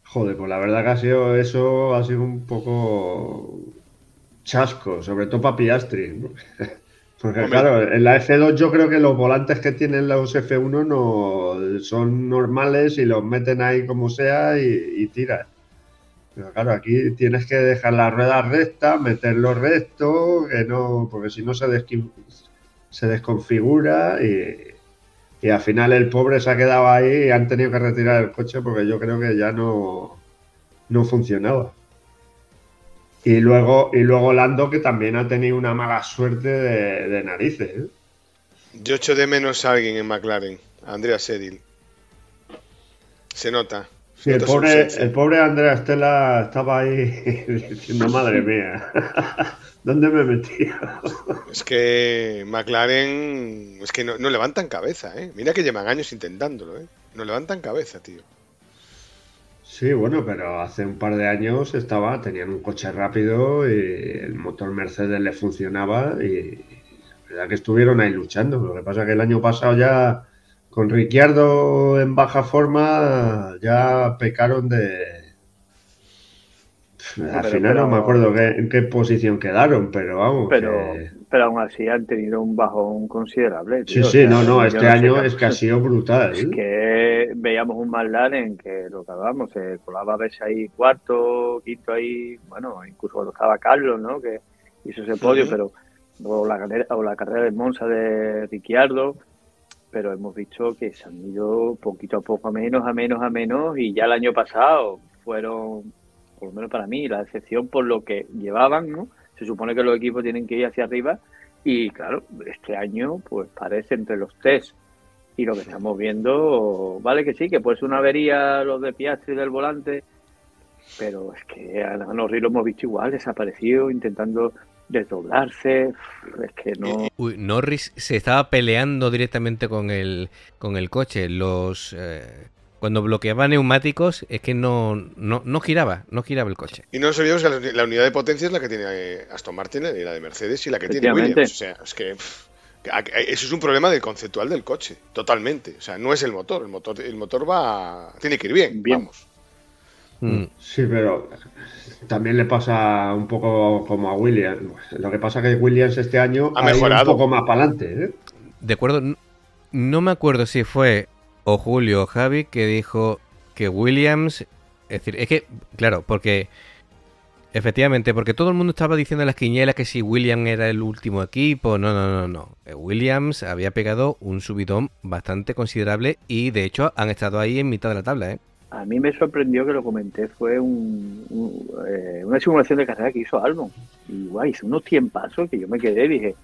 Joder, pues la verdad que ha sido eso, ha sido un poco chasco, sobre todo para Piastri. Porque claro, en la F2 yo creo que los volantes que tienen los F1 no son normales y los meten ahí como sea y, y tiras. Pero claro, aquí tienes que dejar la rueda recta, meterlo recto, que no, porque si no se, se desconfigura y, y, al final el pobre se ha quedado ahí y han tenido que retirar el coche porque yo creo que ya no, no funcionaba. Y luego, y luego Lando, que también ha tenido una mala suerte de, narices. ¿eh? Yo echo de menos a alguien en McLaren, Andrea Sedil. Se nota. el, pobre, el pobre Andrea Estela estaba ahí diciendo, madre mía, ¿dónde me he metido? Es que McLaren, es que no, no levantan cabeza, ¿eh? Mira que llevan años intentándolo, ¿eh? No levantan cabeza, tío. Sí, bueno, pero hace un par de años estaba, tenían un coche rápido y el motor Mercedes le funcionaba y la verdad que estuvieron ahí luchando. Lo que pasa es que el año pasado ya con Ricciardo en baja forma ya pecaron de, al final no me acuerdo en qué posición quedaron, pero vamos. Pero, pero aún así han tenido un bajón considerable. Sí, sí, no, no, este año es que ha sido brutal. Es que veíamos un en que lo que hablábamos, se colaba a veces ahí cuarto, quinto ahí, bueno, incluso cuando estaba Carlos, ¿no? Que hizo ese podio, pero o la, o la carrera de Monza de Ricciardo, pero hemos visto que se han ido poquito a poco a menos, a menos, a menos, y ya el año pasado fueron por lo menos para mí, la decepción por lo que llevaban, ¿no? Se supone que los equipos tienen que ir hacia arriba y claro, este año pues parece entre los test y lo que estamos viendo, vale que sí, que puede ser una avería los de Piastri del volante, pero es que a Norris lo hemos visto igual, desaparecido, intentando desdoblarse, es que no... Uy, Norris se estaba peleando directamente con el, con el coche, los... Eh, cuando bloqueaba neumáticos es que no, no, giraba, no giraba el coche. Y no nos olvidemos que la, unidad de potencia es la que tiene eh, Aston Martin y la de Mercedes y la que tiene Williams. O sea, es que eso es un problema del conceptual del coche, totalmente. O sea, no es el motor, el motor, el motor va, tiene que ir bien, vamos. Mm. Sí, pero también le pasa un poco como a Williams. Lo que pasa es que Williams este año ha, mejorado un poco más para adelante. ¿eh? De acuerdo, no me acuerdo si fue o Julio o Javi que dijo que Williams, es decir, es que, claro, porque efectivamente, porque todo el mundo estaba diciendo en las quinielas que si Williams era el último equipo, no, no, no, no. Eh, Williams había pegado un subidón bastante considerable y de hecho han estado ahí en mitad de la tabla, ¿eh? A mí me sorprendió que lo comenté, fue un, eh, una simulación de carrera que hizo Albon. Y guay, hizo unos tiempazos que yo me quedé y dije,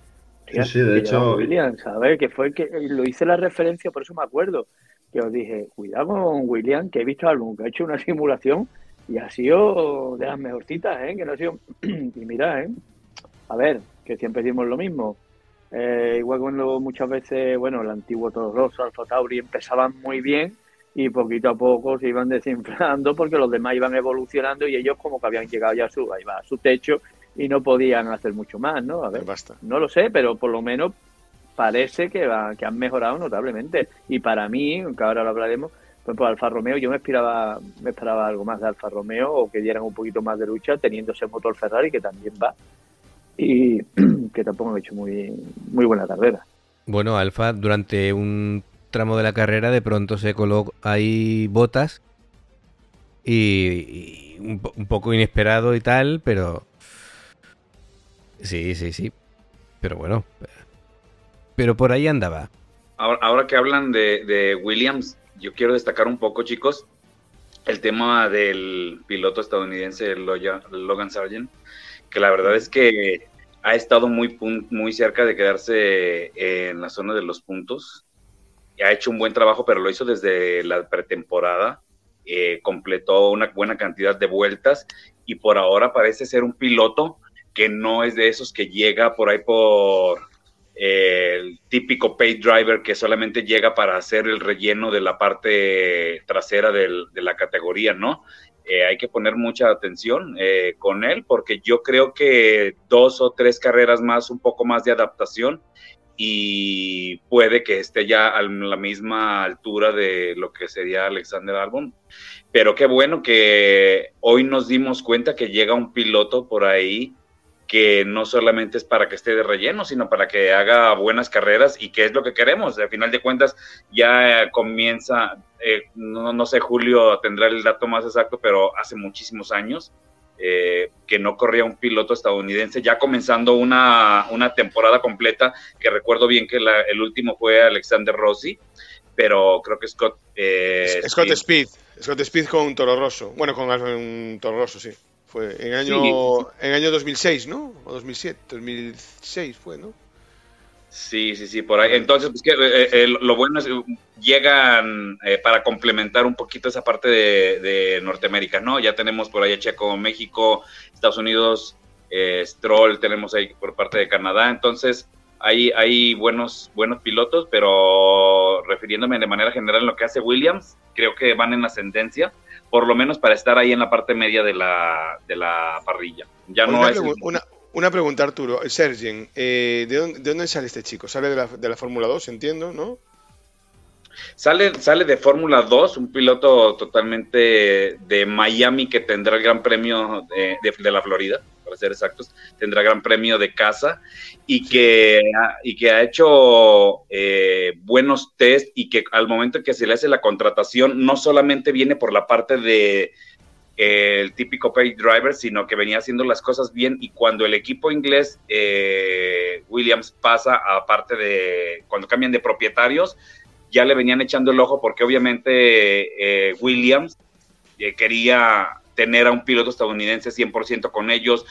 sí, sí, de hecho. Williams, ¿sabes? Que fue que lo hice la referencia, por eso me acuerdo que os dije, cuidado con William, que he visto algo, que ha hecho una simulación y ha sido de las mejorcitas, ¿eh? Que no ha sido... y mira, ¿eh? A ver, que siempre decimos lo mismo. Eh, igual cuando muchas veces, bueno, el antiguo Toro Rosso, Alfa Tauri empezaban muy bien y poquito a poco se iban desinflando porque los demás iban evolucionando y ellos como que habían llegado ya a su, a su techo y no podían hacer mucho más, ¿no? A ver, Basta. no lo sé, pero por lo menos parece que, que han mejorado notablemente. Y para mí, que ahora lo hablaremos, por Alfa Romeo yo me esperaba, me esperaba algo más de Alfa Romeo o que dieran un poquito más de lucha teniendo ese motor Ferrari que también va y que tampoco ha hecho muy, muy buena carrera. Bueno, Alfa durante un tramo de la carrera de pronto se coló ahí botas y, un, poco inesperado y tal, pero sí, sí, sí. Pero bueno, pero por ahí andaba. Ahora, que hablan de, Williams, yo quiero destacar un poco, chicos, el tema del piloto estadounidense Logan Sargent, que la verdad es que ha estado muy, muy cerca de quedarse en la zona de los puntos. Ha hecho un buen trabajo, pero lo hizo desde la pretemporada. Eh, completó una buena cantidad de vueltas y por ahora parece ser un piloto que no es de esos que llega por ahí por el típico paid driver que solamente llega para hacer el relleno de la parte trasera de la categoría, ¿no? eh, hay que poner mucha atención eh, con él porque yo creo que dos o tres carreras más, un poco más de adaptación y puede que esté ya a la misma altura de lo que sería Alexander Albon. Pero qué bueno que hoy nos dimos cuenta que llega un piloto por ahí que no solamente es para que esté de relleno, sino para que haga buenas carreras y que es lo que queremos. Al final de cuentas, ya comienza, eh, no, sé, Julio tendrá el dato más exacto, pero hace muchísimos años eh, que no corría un piloto estadounidense, ya comenzando una, temporada completa, que recuerdo bien que el último fue Alexander Rossi, pero creo que Scott... Eh, Scott Speed. Scott Speed con Toro Rosso. Bueno, con un Toro Rosso, sí. Fue en año, en año 2006, ¿no? O 2007, 2006 fue, ¿no? Sí, sí, sí, por ahí. Entonces, pues que, eh, eh, lo bueno es que llegan eh, para complementar un poquito esa parte de, Norteamérica, ¿no? Ya tenemos por ahí a Checo, México, Estados Unidos, Stroll, tenemos ahí por parte de Canadá. Entonces, hay, hay buenos, buenos pilotos, pero refiriéndome de manera general a lo que hace Williams, creo que van en ascendencia por lo menos para estar ahí en la parte media de la, de la parrilla. Ya no una, es una, una, pregunta, Arturo. Sergien, eh, ¿de, dónde, ¿de, dónde, sale este chico? ¿Sale de la, de la Fórmula 2, entiendo, no? Sale, sale de Fórmula 2, un piloto totalmente de Miami que tendrá el Gran Premio de, de la Florida para ser exactos, tendrá gran premio de casa y que, y que ha hecho eh, buenos test y que al momento que se le hace la contratación no solamente viene por la parte de eh, el típico pay driver, sino que venía haciendo las cosas bien y cuando el equipo inglés eh, Williams pasa a parte de cuando cambian de propietarios, ya le venían echando el ojo porque obviamente Williams quería tener a un piloto estadounidense 100% con ellos,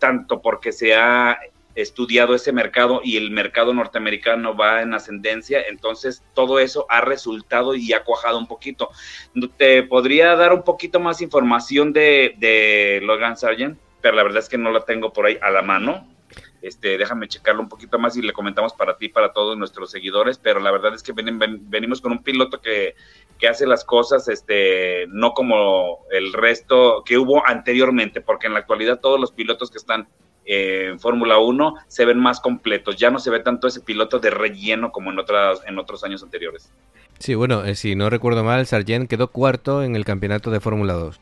tanto porque se ha estudiado ese mercado y el mercado norteamericano va en ascendencia, entonces todo eso ha resultado y ha cuajado un poquito. Te podría dar un poquito más información de, de Logan Sargent, pero la verdad es que no la tengo por ahí a la mano. Este, déjame checarlo un poquito más y le comentamos para ti, para todos nuestros seguidores, pero la verdad es que venimos con un piloto que, hace las cosas este, no como el resto que hubo anteriormente, porque en la actualidad todos los pilotos que están en Fórmula 1 se ven más completos, ya no se ve tanto ese piloto de relleno como en, otras, en otros años anteriores. Sí, bueno, eh, si no recuerdo mal, Sargent quedó cuarto en el campeonato de Fórmula 2.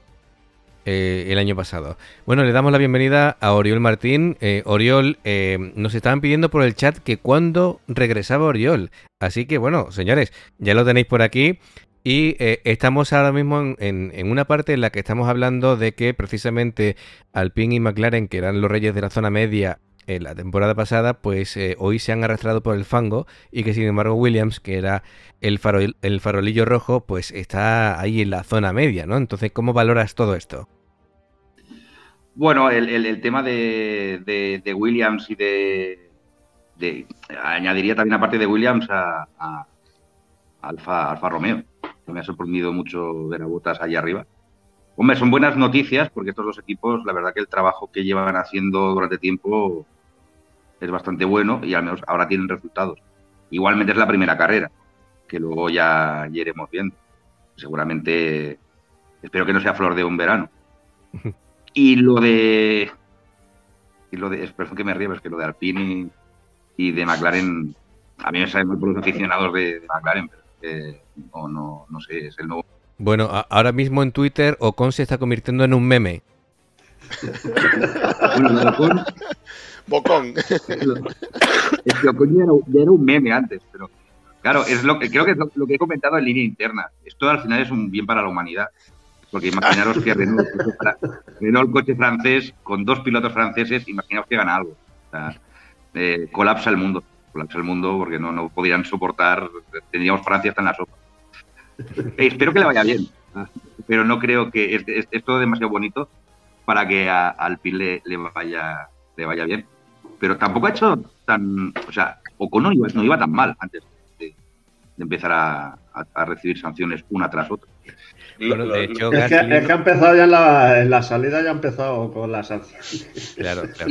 Eh, el año pasado. Bueno, le damos la bienvenida a Oriol Martín. Eh, Oriol, eh, nos estaban pidiendo por el chat que cuándo regresaba Oriol. Así que bueno, señores, ya lo tenéis por aquí. Y estamos ahora mismo en, una parte en la que estamos hablando de que precisamente Alpine y McLaren, que eran los reyes de la zona media en la temporada pasada, pues hoy se han arrastrado por el fango y que sin embargo Williams, que era el, el farolillo rojo, pues está ahí en la zona media, ¿no? Entonces, ¿cómo valoras todo esto? Bueno, el, tema de, Williams y de, Añadiría también, aparte de Williams, a, Alfa, Romeo. Que me ha sorprendido mucho ver a Botas allá arriba. Hombre, son buenas noticias porque estos dos equipos, la verdad que el trabajo que llevan haciendo durante tiempo es bastante bueno y al menos ahora tienen resultados. Igualmente es la primera carrera, que luego ya, iremos viendo. Seguramente, espero que no sea flor de un verano. Y lo de. Y lo de. Perdón que me río, es que lo de Alpine y, de McLaren. A mí me sale muy por los aficionados de, McLaren, pero no, no, sé, es el nuevo. Bueno, ahora mismo en Twitter Ocon se está convirtiendo en un meme. bueno, Ocon. Bocón. Es que Ocon ya era, un meme antes, pero. Claro, es lo que creo que es lo, que he comentado en línea interna. Esto al final es un bien para la humanidad. Porque imaginaros que Renault, el coche francés, con dos pilotos franceses, imaginaos que gana algo. O sea, eh, colapsa el mundo. Colapsa el mundo porque no, no podrían soportar. Tendríamos Francia hasta en la sopa. Eh, espero que le vaya bien. Pero no creo que. Es, todo demasiado bonito para que al PIL le, vaya, le vaya bien. Pero tampoco ha hecho tan. O sea, Ocon no iba, no iba tan mal antes de, empezar a recibir sanciones una tras otra es, que, ha empezado ya en la, salida, ya ha empezado con las sanciones. Claro,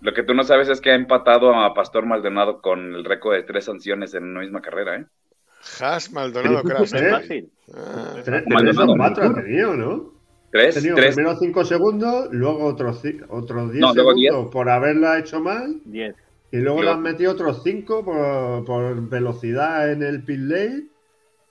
Lo, que tú, no sabes, es que ha empatado a Pastor Maldonado con el récord de tres sanciones en una misma carrera, ¿eh? Haas, Maldonado, Crash. Fácil. Ah, Tres, Maldonado, tres o cuatro ha tenido, ¿no? Ha Tres, tenido tres. primero 5 segundos, luego otros otros 10 No, luego segundos por haberla hecho mal, 10. y luego le han metido otros 5 por, por velocidad en el pit lane.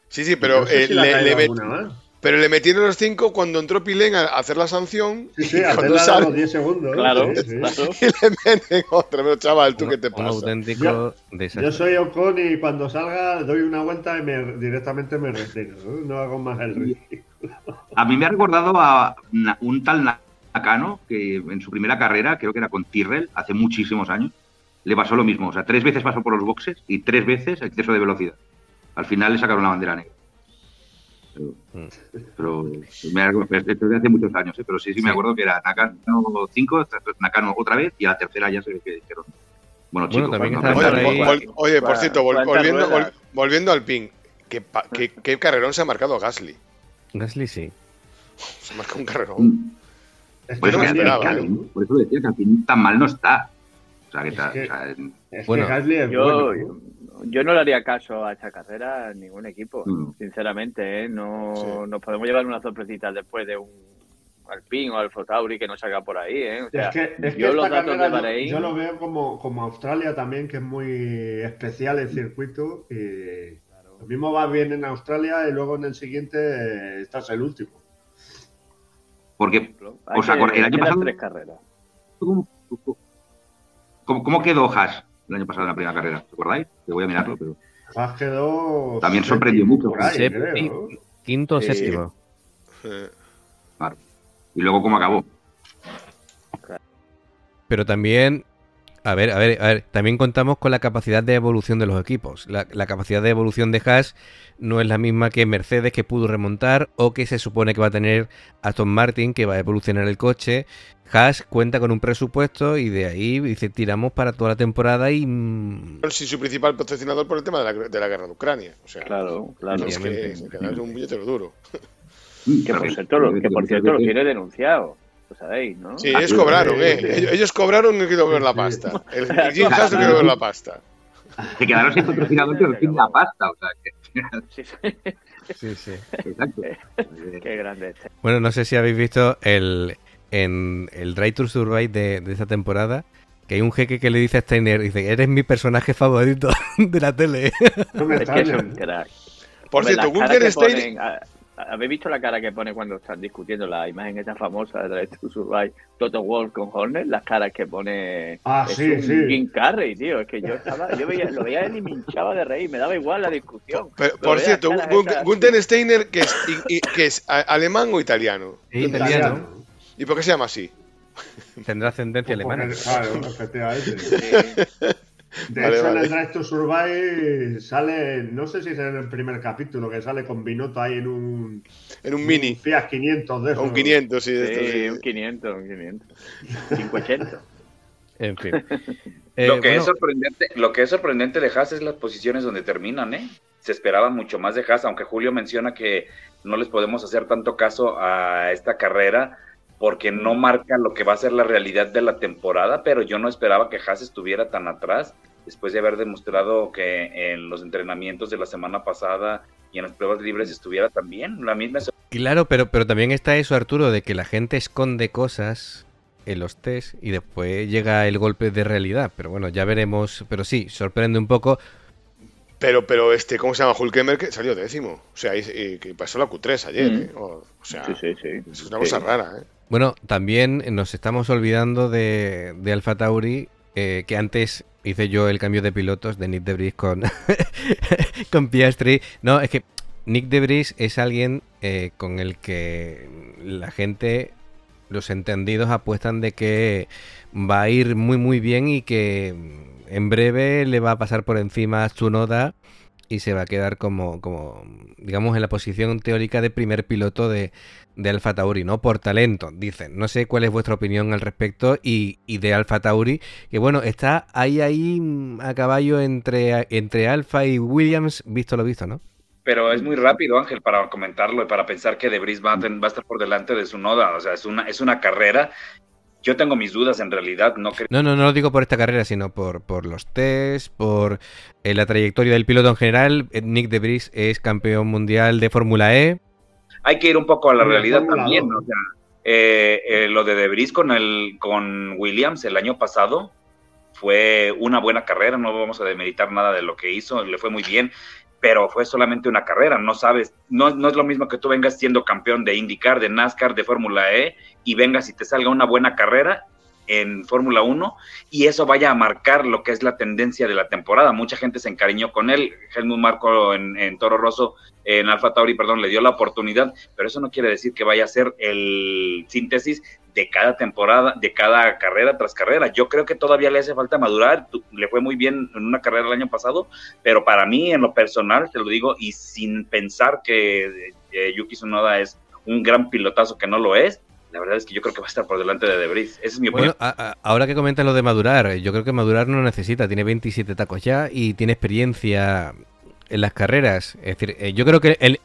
Sí, sí, pero, No sé eh, si le le, met- pero le metieron los cinco cuando entró Pilén a hacer la sanción. Sí, sí, y cuando sale, los 10 segundos. Claro, sí, sí. claro. y le meten otra. Pero chaval, ¿tú Un- qué te Un pasa? auténtico Yo- desastre. Yo soy Ocon y cuando salga doy una vuelta y me, directamente me retiro. ¿no? No hago más el ritmo. A mí me ha recordado a un tal Nakano que en su primera carrera, creo que era con Tyrrell, hace muchísimos años, le pasó lo mismo. O sea, tres veces pasó por los boxes y tres veces exceso de velocidad. Al final le sacaron la bandera negra. Pero, Mm. pero me ha- esto es de hace muchos años, ¿eh? pero sí, sí, me acuerdo que era Nakano 5, Nakano otra vez y a la tercera ya se ve que dijeron. Bueno, Bueno, chicos, también cuando está Oye, por ahí- vol- vol- oye, por Cua- cierto, vol- ¿cuántas volviendo, vol- volviendo al pin. ¿Qué, qué, qué carrerón se ha marcado Gasly? Gasly sí. Se marca un carrerón. Mm. Por que eso, no esperaba, claro, ¿eh? por eso decía que al fin tan mal no está. O sea, que, Es ta- que- o sea, es que Bueno, Gasly es Yo, bueno, ¿no? Yo no le haría caso a esta carrera a ningún equipo, Mm. sinceramente. ¿eh? No Sí. nos podemos llevar una sorpresita después de un Alpine o Alfa Tauri que nos salga por ahí. ¿eh? O sea, es que, es que yo los esta datos de carrera yo- Bahrein. yo, lo veo como, como Australia también, que es muy especial el circuito. Y lo mismo va bien en Australia y luego en el siguiente eh, estás el último. porque que- acor- el año pasado- tres carreras. ¿Cómo, cómo- cómo quedó Haas el año pasado en la primera carrera? ¿Os acordáis? Que voy a mirarlo, pero quedó. También sorprendió mucho. ahí, Séptimo. creo, ¿no? Quinto o Sí. séptimo. Eh, claro. Y luego cómo acabó. Pero también, a ver, a ver, a ver, también contamos con la capacidad de evolución de los equipos. La, la capacidad de evolución de Haas no es la misma que Mercedes que pudo remontar o que se supone que va a tener Aston Martin que va a evolucionar el coche. Haas cuenta con un presupuesto y de ahí dice tiramos para toda la temporada y mm, sí, su principal patrocinador por el tema de la, de la guerra de Ucrania. O sea, Claro, claro. es que queda un billete duro. Que por cierto, lo, que por cierto lo tiene denunciado. Lo sabéis, ¿no? Sí, ellos cobraron, ¿eh? Ellos, ellos cobraron y no quiero ver la pasta. El, el Jim Haas no quiero ver la pasta. Se quedaron sin patrocinador, pero sin la pasta. O sea, que, Sí, sí. sí, sí. exacto. Qué grande este. Bueno, no sé si habéis visto el en el Drive to Survive de, de esta temporada que hay un jeque que le dice a Steiner, dice, eres mi personaje favorito de la tele. No me Es que es extraña. un crack. Por Hombre, cierto, que Steiner. ¿Habéis visto la cara que pone cuando están discutiendo la imagen esa famosa de Drive to Survive, Toto Wolff con Horner? Las caras que pone Ah, es sí, un sí. Jim Carrey, tío. Es que yo estaba, yo veía, lo veía él y me hinchaba de reír, me daba igual la discusión. Pero, por cierto, Gunther Steiner, que es, y- y- que es alemán o italiano. Italiano. ¿Y por qué se llama así? Tendrá ascendencia alemana. Porque, Claro, efectivamente. De Vale, hecho, vale. en el Drive to Survive sale, no sé si es en el primer capítulo, que sale con Binotto ahí en un, En un un mini. Fiat 500 de esos. un 500, sí. de estos, Sí, sí. un 500, un 500. 580. En fin. lo, Eh, que bueno, es sorprendente, lo que es sorprendente de Haas es las posiciones donde terminan, ¿eh? Se esperaba mucho más de Haas, aunque Julio menciona que no les podemos hacer tanto caso a esta carrera porque no marca lo que va a ser la realidad de la temporada, pero yo no esperaba que Haas estuviera tan atrás después de haber demostrado que en los entrenamientos de la semana pasada y en las pruebas libres estuviera también la misma Claro, pero, pero también está eso, Arturo, de que la gente esconde cosas en los test y después llega el golpe de realidad. Pero bueno, ya veremos. Pero sí, sorprende un poco. Pero, pero este, ¿cómo se llama? Hulkemer que salió décimo. O sea, y, y que pasó la Q3 ayer, Mm. ¿eh? O, o sea, Sí, sí, sí. es una cosa rara, ¿eh? Bueno, también nos estamos olvidando de, de Alfa Tauri, eh, que antes hice yo el cambio de pilotos de Nick Debris con, con Piastri. No, es que Nick Debris es alguien eh, con el que la gente, los entendidos apuestan de que va a ir muy muy bien y que en breve le va a pasar por encima a Tsunoda y se va a quedar como, como digamos, en la posición teórica de primer piloto de, de Alfa Tauri, ¿no? Por talento, dicen. No sé cuál es vuestra opinión al respecto y, y de Alfa Tauri, que bueno, está ahí, ahí mm, a caballo entre, entre Alfa y Williams, visto lo visto, ¿no? Pero es muy rápido, Ángel, para comentarlo y para pensar que Debris va a, va a estar por delante de su noda. O sea, es una, es una carrera. Yo tengo mis dudas en realidad, no creo. No, no, no lo digo por esta carrera, sino por, por los test, por eh, la trayectoria del piloto en general. Eh, Nick de Vries es campeón mundial de Fórmula E. Hay que ir un poco a la realidad también, o sea, eh, eh, lo de De Vries con, el, con Williams el año pasado fue una buena carrera, no vamos a demeritar nada de lo que hizo, le fue muy bien, pero fue solamente una carrera, no sabes, no, no es lo mismo que tú vengas siendo campeón de IndyCar, de NASCAR, de Fórmula E, y vengas y te salga una buena carrera en Fórmula 1 y eso vaya a marcar lo que es la tendencia de la temporada. Mucha gente se encariñó con él, Helmut Marco en, en Toro Rosso, en Alfa Tauri, perdón, le dio la oportunidad, pero eso no quiere decir que vaya a ser el síntesis de cada temporada, de cada carrera tras carrera. Yo creo que todavía le hace falta madurar, le fue muy bien en una carrera el año pasado, pero para mí, en lo personal, te lo digo, y sin pensar que eh, Yuki Tsunoda es un gran pilotazo que no lo es, la verdad es que yo creo que va a estar por delante de Debris. Esa es mi opinión. Bueno, a- a- ahora que comentas lo de madurar, yo creo que madurar no necesita, tiene 27 tacos ya y tiene experiencia en las carreras. Es decir, eh, yo creo que el...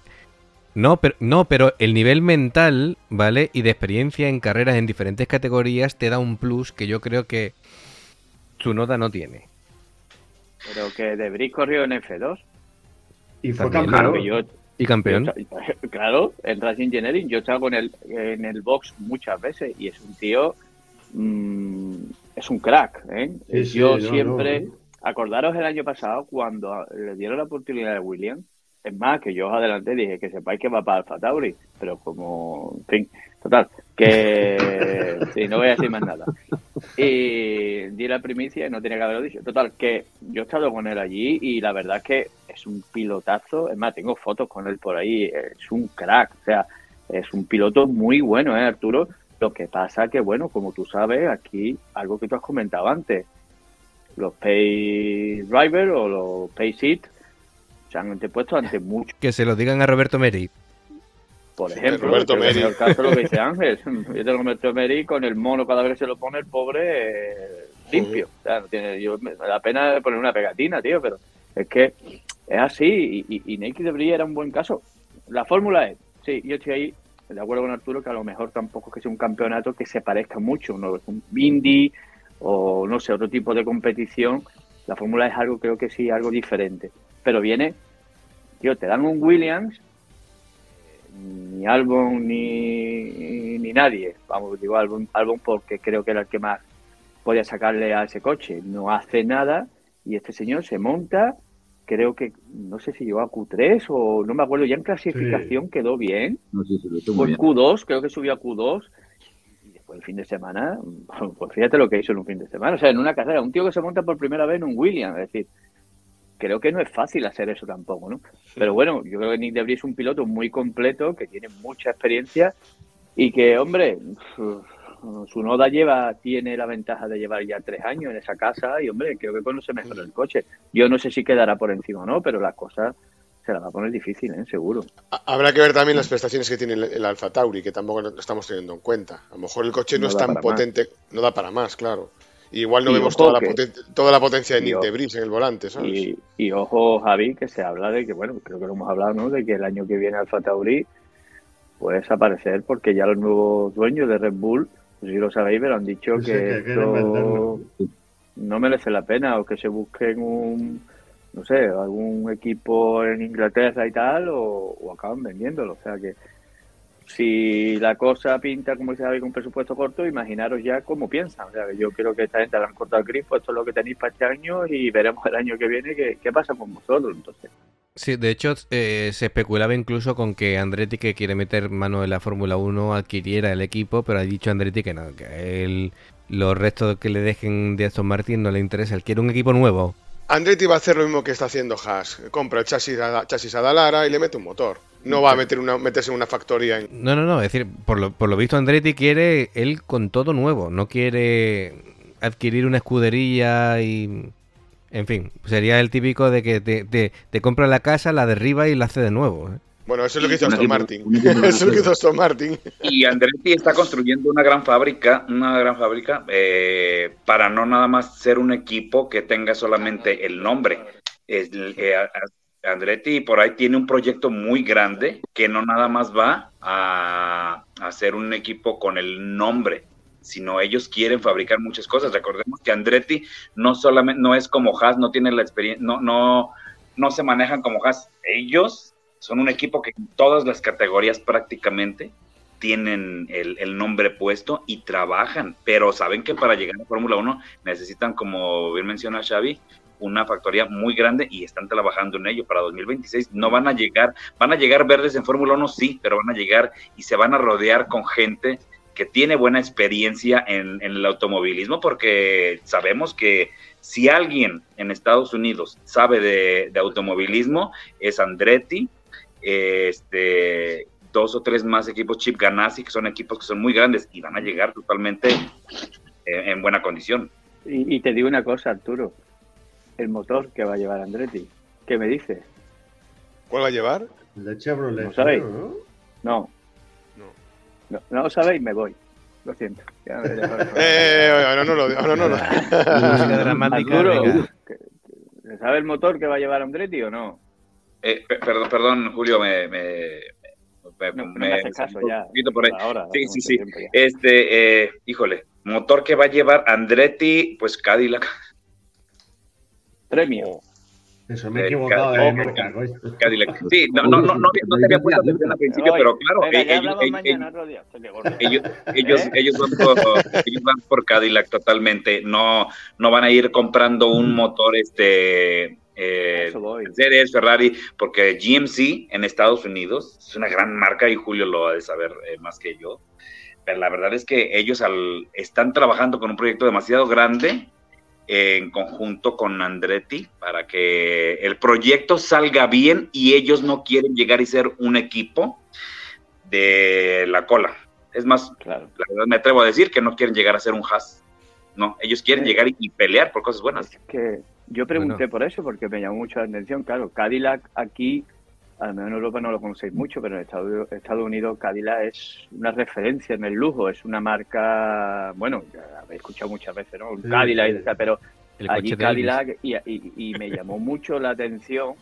No pero, no, pero el nivel mental, ¿vale? Y de experiencia en carreras en diferentes categorías te da un plus que yo creo que Tsunoda no tiene. Pero que Debris corrió en F2. Y fue También, campeón. Yo- Y campeón. yo- claro, en Racing Engineering yo estaba con él en el box muchas veces y es un tío, mm, es un crack. ¿eh? Sí, sí, yo no, siempre, no. acordaros el año pasado cuando le dieron la oportunidad a William, es más, que yo os adelanté dije que sepáis que va para Alfa Tauri, pero como, en fin, total, que sí, no voy a decir más nada. Y di la primicia y no tenía que haberlo dicho. Total, que yo he estado con él allí y la verdad es que es un pilotazo. Es más, tengo fotos con él por ahí. Es un crack. O sea, es un piloto muy bueno, ¿eh, Arturo? Lo que pasa que, bueno, como tú sabes, aquí algo que tú has comentado antes, los pay driver o los pay seat se han antepuesto ante mucho. Que se lo digan a Roberto Meri. Por Sí, ejemplo, Roberto Meri. el caso de lo que dice Ángel. Yo tengo Roberto Meri con el mono cada vez que se lo pone el pobre eh, limpio. O sea, no tiene, yo, me da pena poner una pegatina, tío, pero es que es así. Y, y, y Nike Debris era un buen caso. La fórmula es, sí, yo estoy ahí de acuerdo con Arturo que a lo mejor tampoco es que sea un campeonato que se parezca mucho, ¿no? un Indy o no sé, otro tipo de competición. La fórmula es algo, creo que sí, algo diferente. Pero viene, tío, te dan un Williams ni Albon ni, ni nadie. Vamos, digo Albon, Albon porque creo que era el que más podía sacarle a ese coche. No hace nada y este señor se monta, creo que, no sé si llegó a Q3 o no me acuerdo, ya en clasificación quedó bien. No, sí, muy Fue bien. Q2, creo que subió a Q2. Y después el fin de semana, pues fíjate lo que hizo en un fin de semana. O sea, en una carrera, un tío que se monta por primera vez en un Williams. Es decir, creo que no es fácil hacer eso tampoco, ¿no? Pero bueno, yo creo que Nick Debris es un piloto muy completo, que tiene mucha experiencia y que, hombre, su noda lleva, tiene la ventaja de llevar ya tres años en esa casa y, hombre, creo que conoce mejor el coche. Yo no sé si quedará por encima o no, pero las cosas se las va a poner difícil, ¿eh? Seguro. Ha- Habrá que ver también las prestaciones que tiene el, el Alfa Tauri, que tampoco lo estamos teniendo en cuenta. A lo mejor el coche no, No es tan más. potente, no da para más, claro. Y igual no Y vemos toda la, que- poten- toda la potencia de Nick ojo- Debris en el volante, ¿sabes? Y, y ojo, Javi, que se habla de que, bueno, creo que lo hemos hablado, ¿no? De que el año que viene Alfa Tauri puede desaparecer porque ya los nuevos dueños de Red Bull, no sé si lo sabéis, pero han dicho Sí, que, esto no merece la pena o que se busquen un, no sé, algún equipo en Inglaterra y tal o, o acaban vendiéndolo. O sea que si la cosa pinta como se sabe con presupuesto corto, imaginaros ya cómo piensan. O sea, yo creo que esta gente le han cortado el grifo, esto es lo que tenéis para este año y veremos el año que viene qué, pasa con vosotros. Entonces, Sí, de hecho eh, se especulaba incluso con que Andretti, que quiere meter mano en la Fórmula 1, adquiriera el equipo, pero ha dicho Andretti que no, que él los restos que le dejen de Aston Martin no le interesa, él quiere un equipo nuevo. Andretti va a hacer lo mismo que está haciendo Haas. Compra el chasis a, chasis a Dalara y le mete un motor. No va a meter una, meterse en una factoría en... No, no, no, es decir, por lo, por lo visto Andretti quiere él con todo nuevo, no quiere adquirir una escudería y... En fin, sería el típico de que te, compra la casa, la derriba y la hace de nuevo. ¿eh? Bueno, eso es lo que hizo Aston Martin. Eso es lo que hizo Aston Martin. Y Andretti está construyendo una gran fábrica, una gran fábrica, eh, para no nada más ser un equipo que tenga solamente el nombre. Eh, Andretti por ahí tiene un proyecto muy grande que no nada más va a, a ser un equipo con el nombre, sino ellos quieren fabricar muchas cosas. Recordemos que Andretti no solamente no es como Haas, no tiene la experiencia, no, no, no se manejan como Haas. Ellos son un equipo que en todas las categorías prácticamente tienen el, nombre puesto y trabajan, pero saben que para llegar a Fórmula 1 necesitan, como bien menciona Xavi, una factoría muy grande y están trabajando en ello para 2026. No van a llegar, van a llegar verdes en Fórmula 1, sí, pero van a llegar y se van a rodear con gente que tiene buena experiencia en, el automovilismo, porque sabemos que si alguien en Estados Unidos sabe de, automovilismo es Andretti, este, dos o tres más equipos Chip Ganassi, que son equipos que son muy grandes y van a llegar totalmente en, buena condición. Y, y, te digo una cosa, Arturo, el motor que va a llevar Andretti. ¿Qué me dice? ¿Cuál va a llevar? El de Chevrolet. ¿No sabéis? ¿no? No. No, no lo sabéis, me voy. Lo siento. Ya, eh, no, no, no, no, no, dramática. Arturo, ¿Sabe el motor que va a llevar Andretti o no? Eh, perdón, perdón, Julio, me, me, me, no, me hace caso ya. Por ahí. Ahora, sí, sí, sí. Este, eh, híjole, motor que va a llevar Andretti, pues Cadillac. Premio. Eso me he eh, equivocado de marca, Cadillac. Sí, no, no, no, no, no te había puesto atención al principio, pero claro, Venga, ellos, ellos, ellos, ellos, van por, ellos van por Cadillac totalmente. No, no van a ir comprando un motor este eh, Mercedes, Ferrari, porque GMC en Estados Unidos es una gran marca y Julio lo ha de saber eh, más que yo. Pero la verdad es que ellos al, están trabajando con un proyecto demasiado grande en conjunto con Andretti para que el proyecto salga bien y ellos no quieren llegar y ser un equipo de la cola. Es más, claro. la verdad me atrevo a decir que no quieren llegar a ser un Haas. No, ellos quieren llegar y, pelear por cosas buenas. que yo pregunté por eso porque me llamó mucho la atención. Claro, Cadillac aquí, al menos en Europa no lo conocéis mucho, pero en Estados, Estados Unidos Cadillac es una referencia en el lujo, es una marca, bueno, ya habéis escuchado muchas veces, ¿no? Cadillac, pero allí Cadillac y, y, me llamó mucho la atención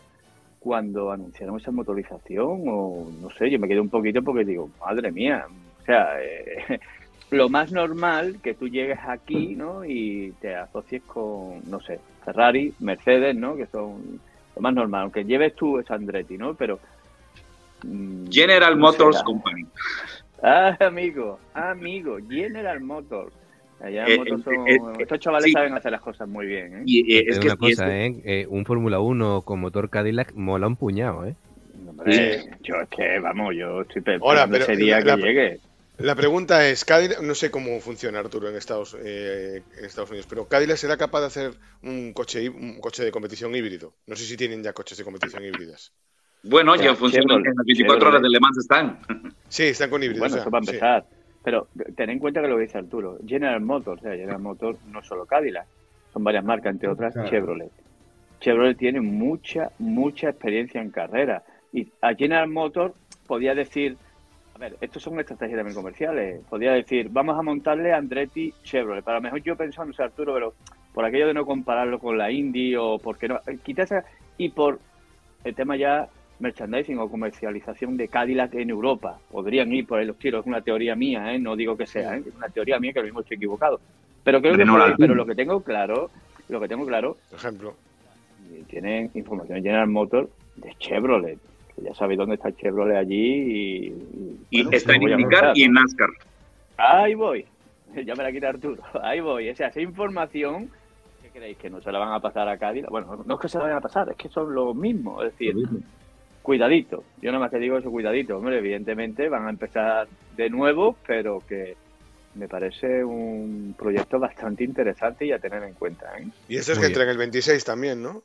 cuando anunciaron esa motorización o no sé, yo me quedé un poquito porque digo, madre mía, o sea, eh, lo más normal que tú llegues aquí, ¿no? Y te asocies con, no sé, Ferrari, Mercedes, ¿no? Que son lo más normal, aunque lleves tú esa Andretti, ¿no? Pero... Mm, General Motors Company. Ah, amigo, amigo, General Motors. Allá eh, eh, son... Eh, estos chavales saben hacer las cosas muy bien, ¿eh? Y, es, que una cosa, ¿eh? Un Fórmula 1 con motor Cadillac mola un puñado, ¿eh? Hombre, yo es que, vamos, yo estoy pensando ese día que llegue. La pregunta es, Cadillac, no sé cómo funciona Arturo en Estados, eh, en Estados Unidos, pero Cadillac será capaz de hacer un coche, un coche de competición híbrido. No sé si tienen ya coches de competición híbridas. Bueno, ya, funcionan, en las 24 horas de Le Mans están. Sí, están con híbridos. Bueno, eso va a empezar. Pero ten en cuenta que lo que dice Arturo, General Motors, o sea, General Motors no solo Cadillac, son varias marcas, entre otras Chevrolet. Chevrolet tiene mucha, mucha experiencia en carrera. Y a General Motors podía decir ver, estos son estrategias también comerciales. Podría decir, vamos a montarle Andretti Chevrolet. Para lo mejor yo pensaba, no sé, Arturo, pero por aquello de no compararlo con la Indy o porque no, eh, quizás y por el tema ya merchandising o comercialización de Cadillac en Europa. Podrían ir por ahí los tiros, es una teoría mía, ¿eh? no digo que sea, ¿eh? es una teoría mía que lo mismo estoy equivocado. Pero creo que pero lo que tengo claro, lo que tengo claro, por ejemplo, tienen información en General Motors de Chevrolet ya sabéis dónde está el Chevrolet allí y... Y está en IndyCar y en NASCAR. Ahí voy, ya me la quita Arturo, ahí voy. O sea, esa información, ¿qué creéis? ¿Que no se la van a pasar a Cádiz? Bueno, no es que se la vayan a pasar, es que son lo mismo. Es decir, cuidadito. Yo nada más te digo eso, cuidadito. Hombre, evidentemente van a empezar de nuevo, pero que me parece un proyecto bastante interesante y a tener en cuenta. ¿eh? Y eso es que entra en el 26 también, ¿no?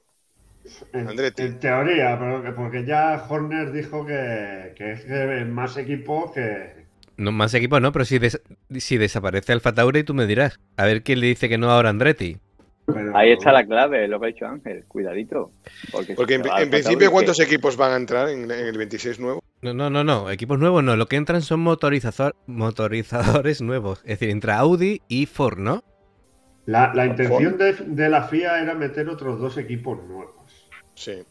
En, teoría, porque ya Horner dijo que, es más equipo que. No, más equipo no, pero si, si desaparece Alfa Tauri, tú me dirás. A ver quién le dice que no ahora Andretti. Ahí está la clave, lo que ha dicho Ángel, cuidadito. Porque, en, principio, ¿cuántos equipos van a entrar en, el 26 nuevo? No, no, no, no, equipos nuevos no. Lo que entran son motorizador, motorizadores nuevos. Es decir, entra Audi y Ford, ¿no? La, intención de, de, la FIA era meter otros dos equipos nuevos. Sí.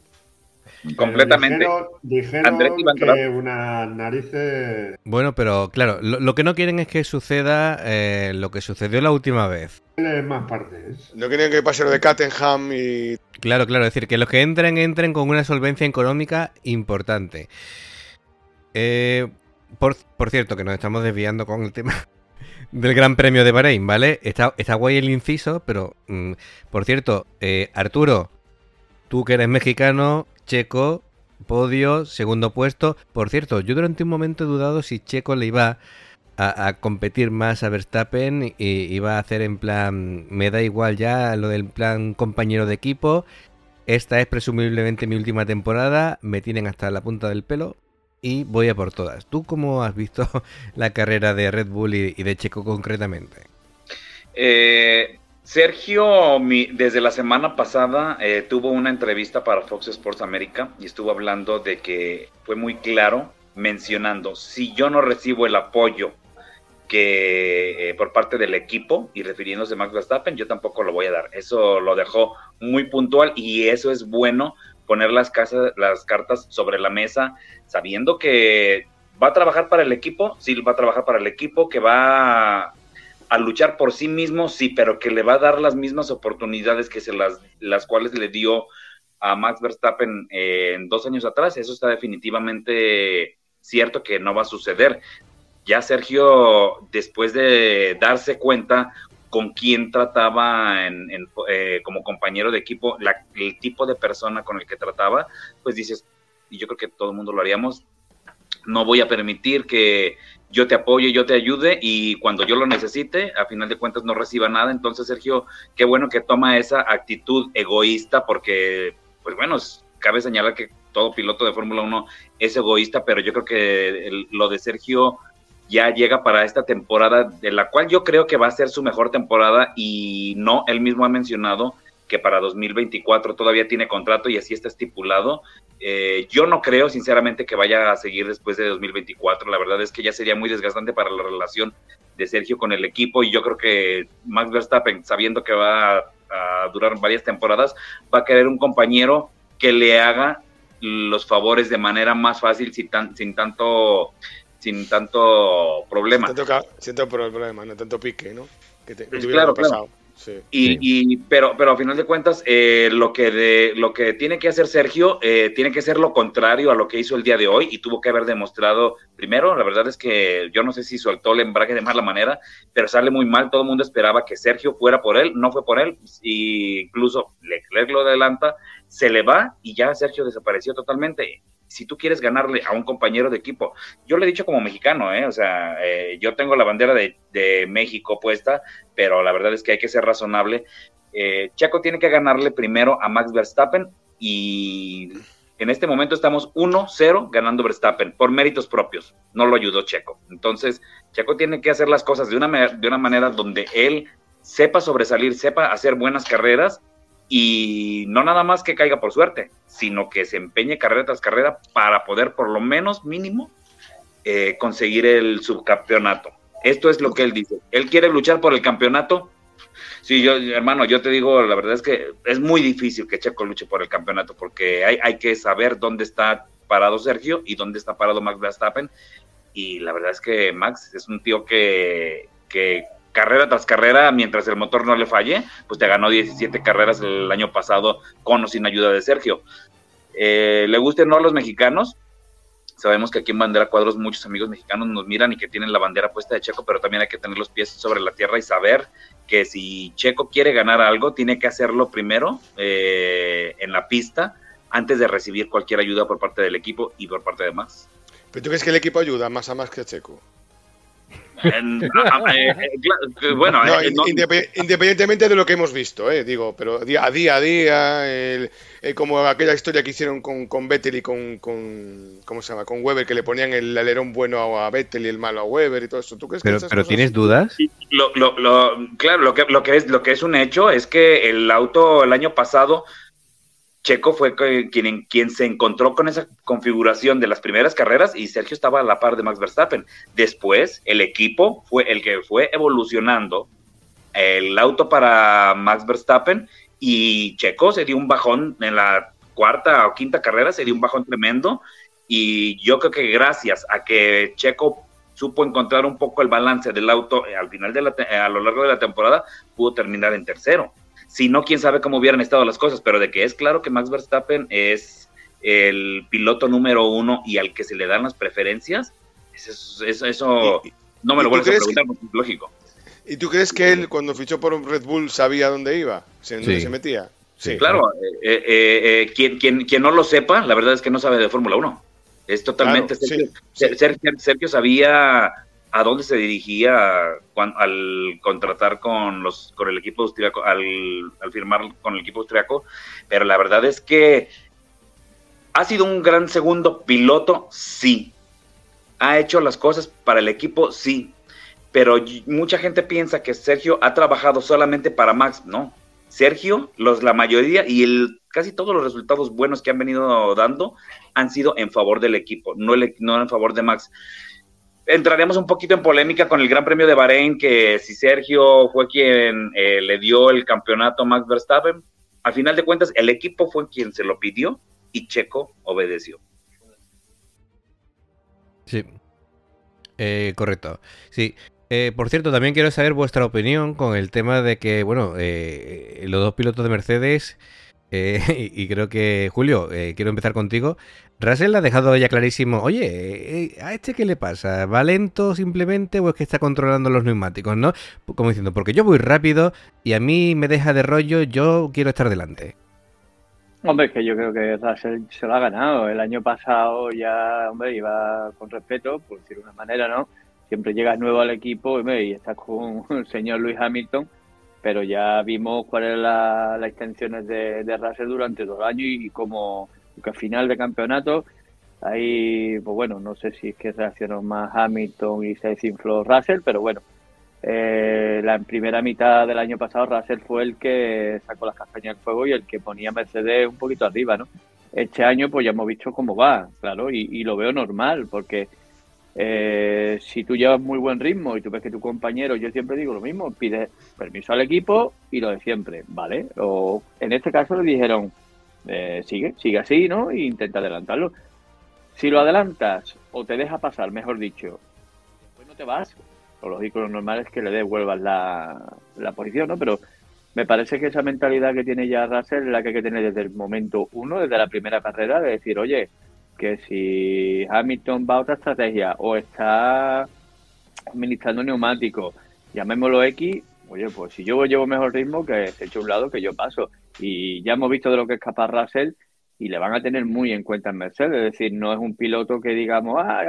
Completamente. Dijeron, dijeron que una narices. Bueno, pero claro, lo, lo, que no quieren es que suceda eh, lo que sucedió la última vez. Más partes. No quieren que pase lo de Cattenham y. Claro, claro, es decir, que los que entren, entren con una solvencia económica importante. Eh, por, por cierto, que nos estamos desviando con el tema del Gran Premio de Bahrein, ¿vale? Está, está guay el inciso, pero mm, por cierto, eh, Arturo, tú que eres mexicano, Checo, podio, segundo puesto. Por cierto, yo durante un momento he dudado si Checo le iba a, competir más a Verstappen y iba a hacer en plan, me da igual ya lo del plan compañero de equipo. Esta es presumiblemente mi última temporada, me tienen hasta la punta del pelo y voy a por todas. ¿Tú cómo has visto la carrera de Red Bull y, y de Checo concretamente? Eh, Sergio, mi, desde la semana pasada, eh, tuvo una entrevista para Fox Sports America y estuvo hablando de que fue muy claro mencionando, si yo no recibo el apoyo que eh, por parte del equipo y refiriéndose a Max Verstappen, yo tampoco lo voy a dar. Eso lo dejó muy puntual y eso es bueno poner las, casas, las cartas sobre la mesa sabiendo que va a trabajar para el equipo, sí va a trabajar para el equipo, que va a luchar por sí mismo, sí, pero que le va a dar las mismas oportunidades que se las, las cuales le dio a Max Verstappen eh, en dos años atrás. Eso está definitivamente cierto que no va a suceder. Ya Sergio, después de darse cuenta con quién trataba eh, como compañero de equipo, el tipo de persona con el que trataba, pues dices, y yo creo que todo el mundo lo haríamos, no voy a permitir que yo te apoye, yo te ayude y cuando yo lo necesite, a final de cuentas no reciba nada. Entonces, Sergio, qué bueno que toma esa actitud egoísta porque, pues bueno, cabe señalar que todo piloto de Fórmula 1 es egoísta, pero yo creo que lo de Sergio ya llega para esta temporada, de la cual yo creo que va a ser su mejor temporada y no, él mismo ha mencionado que para 2024 todavía tiene contrato y así está estipulado. Eh, yo no creo, sinceramente, que vaya a seguir después de 2024. La verdad es que ya sería muy desgastante para la relación de Sergio con el equipo y yo creo que Max Verstappen, sabiendo que va a, a durar varias temporadas, va a querer un compañero que le haga los favores de manera más fácil sin, tan, sin tanto sin tanto problema. Sin tanto, sin tanto problema, no tanto pique, ¿no? Que te, pues claro, claro. Sí. Y, sí. y, pero, pero a final de cuentas, eh, lo, que de, lo que tiene que hacer Sergio eh, tiene que ser lo contrario a lo que hizo el día de hoy y tuvo que haber demostrado, primero, la verdad es que yo no sé si soltó el embrague de mala manera, pero sale muy mal, todo el mundo esperaba que Sergio fuera por él, no fue por él, y incluso Leclerc lo adelanta, se le va y ya Sergio desapareció totalmente si tú quieres ganarle a un compañero de equipo, yo le he dicho como mexicano, ¿eh? o sea, eh, yo tengo la bandera de, México puesta, pero la verdad es que hay que ser razonable. Eh, Checo tiene que ganarle primero a Max Verstappen y en este momento estamos 1-0 ganando Verstappen por méritos propios, no lo ayudó Checo. Entonces, Checo tiene que hacer las cosas de una, de una manera donde él sepa sobresalir, sepa hacer buenas carreras y no nada más que caiga por suerte, sino que se empeñe carrera tras carrera para poder por lo menos mínimo eh, conseguir el subcampeonato. Esto es lo que él dice. Él quiere luchar por el campeonato. Sí, yo, hermano, yo te digo, la verdad es que es muy difícil que Checo luche por el campeonato porque hay, hay que saber dónde está parado Sergio y dónde está parado Max Verstappen. Y la verdad es que Max es un tío que, que carrera tras carrera, mientras el motor no le falle, pues te ganó 17 carreras el año pasado con o sin ayuda de Sergio. Eh, ¿Le guste o no a los mexicanos? Sabemos que aquí en Bandera Cuadros muchos amigos mexicanos nos miran y que tienen la bandera puesta de Checo, pero también hay que tener los pies sobre la tierra y saber que si Checo quiere ganar algo, tiene que hacerlo primero eh, en la pista antes de recibir cualquier ayuda por parte del equipo y por parte de Max. ¿Pero tú crees que el equipo ayuda más a más que a Checo? En, eh, bueno, no, eh, no, independientemente de lo que hemos visto, eh, digo, pero a día a día, el, el, como aquella historia que hicieron con, con Vettel y con, con, ¿cómo se llama? Con Weber, que le ponían el alerón bueno a Vettel y el malo a Weber y todo eso. ¿Tú crees pero, que pero tienes dudas? Lo, lo, lo, claro, lo que, lo, que es, lo que es un hecho es que el auto el año pasado Checo fue quien, quien se encontró con esa configuración de las primeras carreras y Sergio estaba a la par de Max Verstappen. Después, el equipo fue el que fue evolucionando el auto para Max Verstappen y Checo se dio un bajón en la cuarta o quinta carrera se dio un bajón tremendo y yo creo que gracias a que Checo supo encontrar un poco el balance del auto eh, al final de la, a lo largo de la temporada, pudo terminar en tercero. Si no, quién sabe cómo hubieran estado las cosas, pero de que es claro que Max Verstappen es el piloto número uno y al que se le dan las preferencias, eso, eso, no me lo vuelves a preguntar, porque es lógico. ¿Y tú crees que él, cuando fichó por un Red Bull, sabía dónde iba? ¿Dónde se metía? Sí, claro. Eh, eh, eh, quien, quien, quien, no lo sepa, la verdad es que no sabe de Fórmula 1. Es totalmente. Sergio, sabía a dónde se dirigía al contratar con los con el equipo austriaco, al, al firmar con el equipo austriaco, pero la verdad es que ha sido un gran segundo piloto, sí. Ha hecho las cosas para el equipo, sí. Pero mucha gente piensa que Sergio ha trabajado solamente para Max, no Sergio, los, la mayoría y el, casi todos los resultados buenos que han venido dando han sido en favor del equipo, no, no en favor de Max. Entraremos un poquito en polémica con el Gran Premio de Bahrein, que si Sergio fue quien eh, le dio el campeonato a Max Verstappen, al final de cuentas el equipo fue quien se lo pidió y Checo obedeció. Sí, eh, correcto. Sí, eh, por cierto, también quiero saber vuestra opinión con el tema de que, bueno, eh, los dos pilotos de Mercedes, eh, y, creo que, Julio, quiero empezar contigo. Russell ha dejado ya clarísimo, oye, ¿a este qué le pasa? ¿Va lento simplemente o es que está controlando los neumáticos, no? Como diciendo, porque yo voy rápido y a mí me deja de rollo, yo quiero estar delante. Hombre, es que yo creo que Russell se lo ha ganado. El año pasado ya, hombre, iba con respeto, por decir una manera, ¿no? siempre llegas nuevo al equipo y estás con el señor Luis Hamilton, pero ya vimos cuáles eran las intenciones de, de Russell durante dos años y como que al final de campeonato, ahí, pues bueno, no sé si es que reaccionó más Hamilton y se desinfló Russell, pero bueno, eh, la primera mitad del año pasado Russell fue el que sacó las castañas del fuego y el que ponía Mercedes un poquito arriba, ¿no? Este año pues ya hemos visto cómo va, claro, y, y lo veo normal, porque eh, si tú llevas muy buen ritmo y tú ves que tu compañero, yo siempre digo lo mismo, pide permiso al equipo y lo de siempre, ¿vale? O en este caso le dijeron, eh, sigue, sigue así, ¿no? E intenta adelantarlo. Si lo adelantas o te deja pasar, mejor dicho, después no te vas, lo lógico, lo normal es que le devuelvas la, la posición, ¿no? Pero me parece que esa mentalidad que tiene ya Russell es la que hay que tener desde el momento uno, desde la primera carrera, de decir, oye, que si Hamilton va a otra estrategia o está administrando neumáticos, llamémoslo X, oye, pues si yo llevo mejor ritmo, que se eche un lado, que yo paso. Y ya hemos visto de lo que es capaz Russell y le van a tener muy en cuenta en Mercedes. Es decir, no es un piloto que digamos, ah,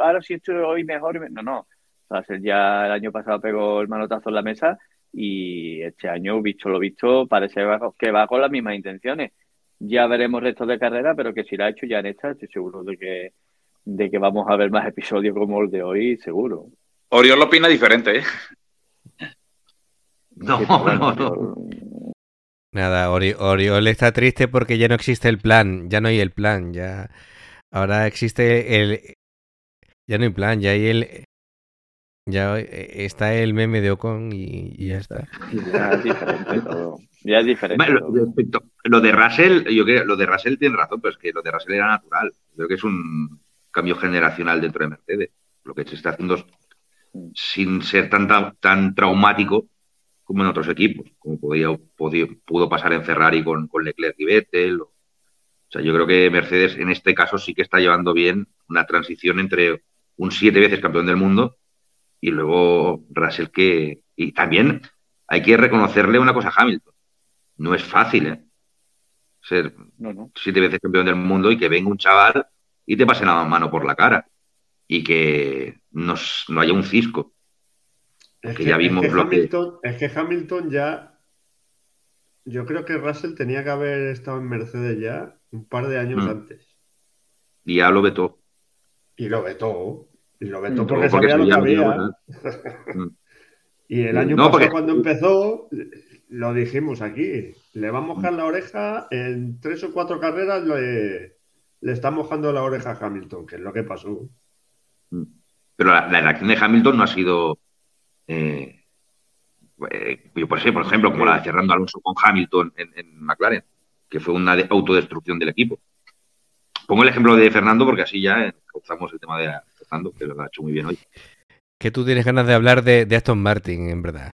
ahora sí estoy hoy mejor. No, no. Russell ya el año pasado pegó el manotazo en la mesa y este año, visto lo visto, parece que va con las mismas intenciones ya veremos restos de carrera, pero que si la ha hecho ya en esta, estoy seguro de que, de que vamos a ver más episodios como el de hoy, seguro. Oriol lo opina diferente, ¿eh? No, no, no. Nada, Oriol está triste porque ya no existe el plan, ya no hay el plan, ya ahora existe el ya no hay plan, ya hay el ya está el meme de Ocon y, ya está. Ya es diferente todo. Ya es diferente. lo, de Russell, yo creo, lo de Russell tiene razón, pero es que lo de Russell era natural. Creo que es un cambio generacional dentro de Mercedes. Lo que se está haciendo sin ser tan, tan traumático como en otros equipos, como podía, pudo pasar en Ferrari con, con Leclerc y Vettel. O, sea, yo creo que Mercedes en este caso sí que está llevando bien una transición entre un siete veces campeón del mundo y luego Russell que... Y también hay que reconocerle una cosa a Hamilton no es fácil, ¿eh? Ser siete veces campeón del mundo y que venga un chaval y te pase la mano por la cara y que no haya un cisco. Es que, ya vimos lo Hamilton, que... Es que Hamilton ya. Yo creo que Russell tenía que haber estado en Mercedes ya un par de años mm. antes. Y ya lo vetó. Y lo vetó. Y lo vetó porque, sabía lo que había. Mm. y el año pasado, cuando empezó, lo dijimos aquí, le va a mojar la oreja, en tres o cuatro carreras le, le está mojando la oreja a Hamilton, que es lo que pasó. Mm. Pero la, reacción de Hamilton no ha sido, eh, eh, yo por, ejemplo, como la de Fernando Alonso con Hamilton en, McLaren, que fue una de- autodestrucción del equipo. Pongo el ejemplo de Fernando porque así ya causamos el tema de Fernando, que lo ha hecho muy bien hoy. Que tú tienes ganas de hablar de, de Aston Martin, en verdad.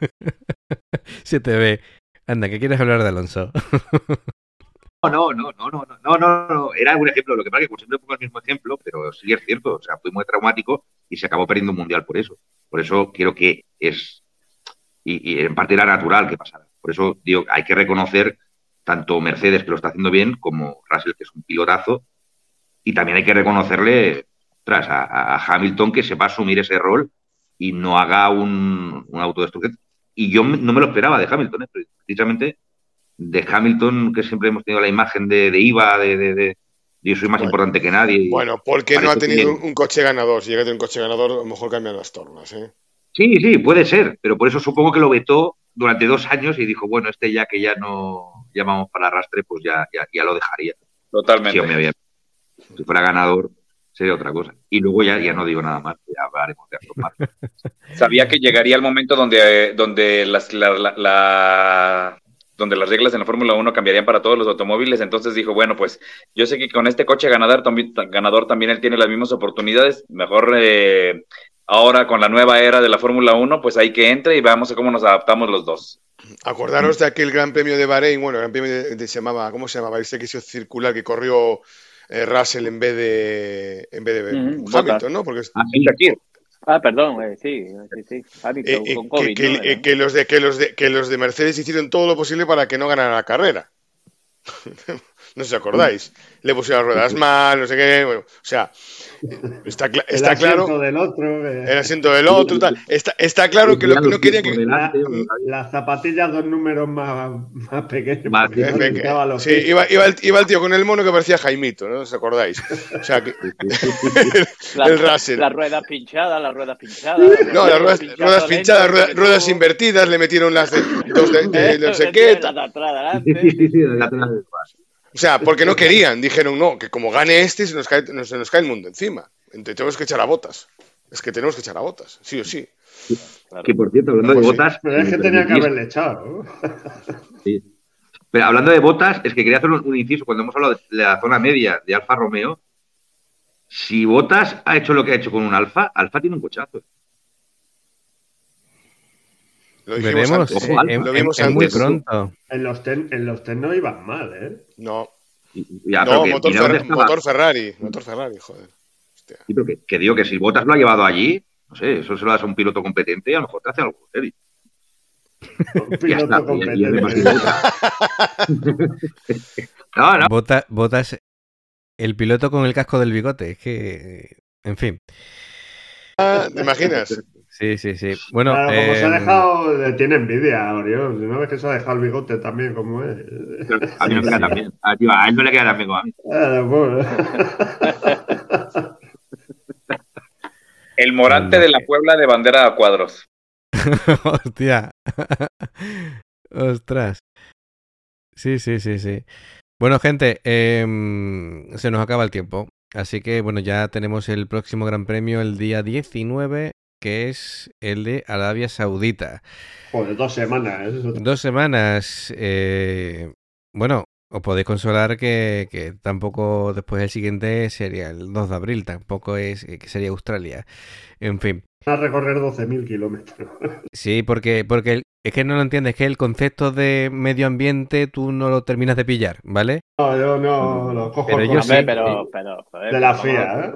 Se te ve. Anda, ¿qué quieres hablar de Alonso? No, no, no, no, no, no, no, no, era un ejemplo, lo que pasa es que siempre pongo el mismo ejemplo, pero sí es cierto, o sea, fue muy traumático y se acabó perdiendo un mundial por eso. Por eso quiero que es, y, en parte era natural que pasara. Por eso digo, hay que reconocer tanto Mercedes, que lo está haciendo bien, como Russell, que es un pilotazo, y también hay que reconocerle tras a, Hamilton que sepa asumir ese rol y no haga un autodestrucción. Y yo me- no me lo esperaba de Hamilton, ¿eh? precisamente de Hamilton, que siempre hemos tenido la imagen de, de IVA, de, de, de- yo soy más Bueno. importante que nadie. y- Bueno, porque no ha tenido un, un coche ganador. Si llega a tener un coche ganador, a lo mejor cambian las tornas, ¿eh? Sí, sí, puede ser, pero por eso supongo que lo vetó durante dos años y dijo, bueno, este ya que ya no llamamos para arrastre, pues ya, ya, ya lo dejaría. Totalmente. Sí, hombre, bien. Si fuera ganador, sería otra cosa. Y luego ya, ya no digo nada más, ya hablaremos de Aston Martin. Sabía que llegaría el momento donde, donde las, la- la- la- donde las reglas en la Fórmula 1 cambiarían para todos los automóviles, entonces dijo, bueno, pues yo sé que con este coche ganador también, ganador también él tiene las mismas oportunidades, mejor eh, ahora con la nueva era de la Fórmula 1, pues ahí que entre y veamos cómo nos adaptamos los dos. Acordaros de aquel Gran Premio de Bahrein, bueno, el Gran Premio de, de- se llamaba, ¿cómo se llamaba? Este que hizo circular que corrió eh, Russell en vez de en vez de Ujú, Hamilton. ¿no? Porque Ah, sí, Shakir. Ah, perdón, eh, sí, sí, sí. Hamilton, eh, eh, con que, COVID, que- ¿no? eh, que los de que los de que los de Mercedes hicieron todo lo posible para que no ganara la carrera. no sé si os acordáis. Le pusieron las ruedas mal, no sé qué. Bueno, o sea, eh, está, está asiento claro. del otro. eh, El asiento del otro, tal. Está, está claro que lo que no quería que. Delante, la- las zapatillas dos números más, más pequeños. Más no Sí, iba, iba, el, iba el tío con el mono que parecía Jaimito, ¿no? ¿Os acordáis? O sea, que La- el Russell. Las ruedas pinchadas, las ruedas pinchadas. No, las ruedas, ruedas pinchadas, ruedas, ruedas invertidas, le metieron las de, dos de, de- de no sé qué. Las de atrás, Sí, O sea, porque no querían, dijeron no, que como gane este se nos cae, se nos cae el mundo encima. Entonces tenemos que echar a botas. Es que tenemos que echar a botas, sí o sí. Que por cierto, hablando de Pues sí, botas. Pero es que me tenía que haberle echado. ¿no? Sí. Pero hablando de botas, es que quería hacer un, inciso cuando hemos hablado de, de la zona media de Alfa Romeo. Si Botas ha hecho lo que ha hecho con un Alfa, Alfa tiene un cochazo. Lo dijimos Veremos. antes. Ojo, eh, lo vimos em- es muy pronto. En los ten, en los ten no iban mal, ¿eh? No, ya, no que motor, mira dónde Fer- estaba. motor Ferrari, motor Ferrari, joder. Hostia. Sí, pero que, que digo que si Botas lo ha llevado allí, no sé, eso se lo das a un piloto competente y a lo mejor te hace algo serio. Un piloto está, y- y es demasiado competente. Botas. no, no. Bota- Botas, el piloto con el casco del bigote. Es que, en fin. Ah, ¿Te imaginas? Sí, sí, sí. Bueno, Claro, como se ha em, dejado, le tiene envidia. Si no ves que se ha dejado el bigote también, como es. A mí no me queda tan bien. A, tío, a él no le queda tan bien como a mí. Ah, pues. El morante de la Puebla de bandera a cuadros. Hostia. Ostras. Sí, sí, sí, sí. Bueno, gente, em, se nos acaba el tiempo. Así que, bueno, ya tenemos el próximo Gran Premio el día 19, que es el de Arabia Saudita. Joder, dos semanas. ¿eh? Dos semanas. eh, bueno, os podéis consolar que, que tampoco después el siguiente sería el 2 de abril, tampoco es eh, que sería Australia. En fin. A recorrer 12.000 kilómetros. Sí, porque, porque el- es que no lo entiendes, que el concepto de medio ambiente tú no lo terminas de pillar, ¿vale? No, yo no lo cojo Pero con yo sí. Pero, pero, joder, De la FIA, a- ¿eh?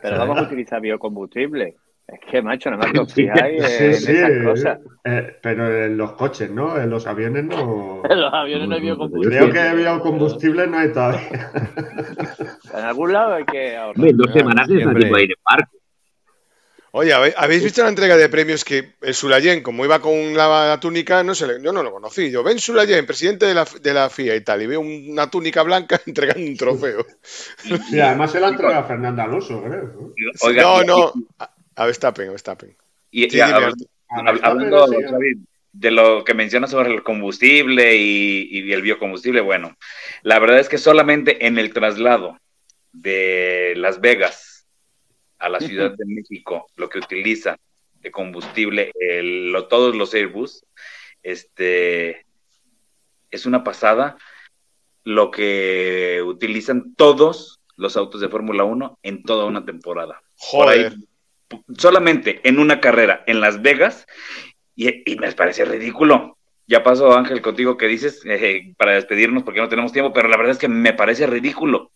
Pero vamos a utilizar biocombustible. Es que, macho, nada más que os fijáis Sí, en sí, esas cosas. eh, pero en los coches, ¿no? En los aviones no. En los aviones no hay Creo biocombustible. que biocombustible no hay todavía. En algún lado hay que ahorrar. En dos semanas es siempre. tipo de ir en barco. Oye, ¿habe- ¿habéis visto la entrega de premios que el Sulayen, como iba con la, túnica, no se le- yo no lo conocí? Yo, ven Sulayen, presidente de la, de la FIA y tal, y veo una túnica blanca entregando un trofeo. Sí, además se la entrega a Fernando Alonso, creo. ¿no? No, y- no, a, a Verstappen, a Verstappen. Y, Sí, dime. A hablando de lo que mencionas sobre el combustible y, y el biocombustible, bueno, la verdad es que solamente en el traslado de Las Vegas a la Ciudad de México, lo que utiliza de combustible, el- lo- todos los Airbus, este, es una pasada lo que utilizan todos los autos de Fórmula 1 en toda una temporada. Por ahí, Joder. Solamente en una carrera en Las Vegas, y, y me parece ridículo. Ya pasó, Ángel, contigo que dices eh, para despedirnos porque no tenemos tiempo, pero la verdad es que me parece ridículo.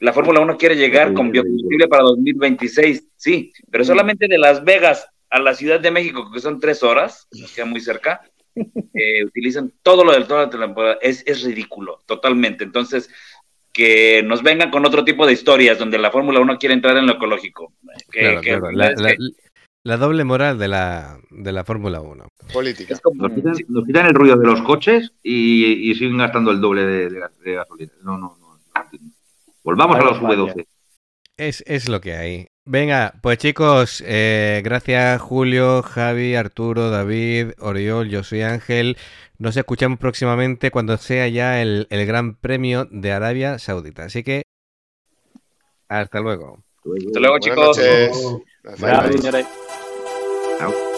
La Fórmula 1 quiere llegar con biocombustible para 2026, sí, pero solamente de Las Vegas a la Ciudad de México, que son tres horas, queda muy cerca, eh, utilizan todo lo del toda la temporada. Es, es ridículo, totalmente. Entonces, que nos vengan con otro tipo de historias donde la Fórmula 1 quiere entrar en lo ecológico. Que- Claro, que- claro, la, es la- que- la doble moral de la, de la Fórmula 1. Política. es como- Nos quitan, nos quitan el ruido de los coches y, y siguen gastando el doble de, de gas- de gasolina. No, no, no. Volvamos a los V12. Es, es lo que hay. Venga, pues chicos, eh, gracias Julio, Javi, Arturo, David, Oriol, yo soy Ángel. Nos escuchamos próximamente cuando sea ya el, el Gran Premio de Arabia Saudita. Así que, hasta luego. Hasta luego, Buenas chicos. noches. Gracias. Chao.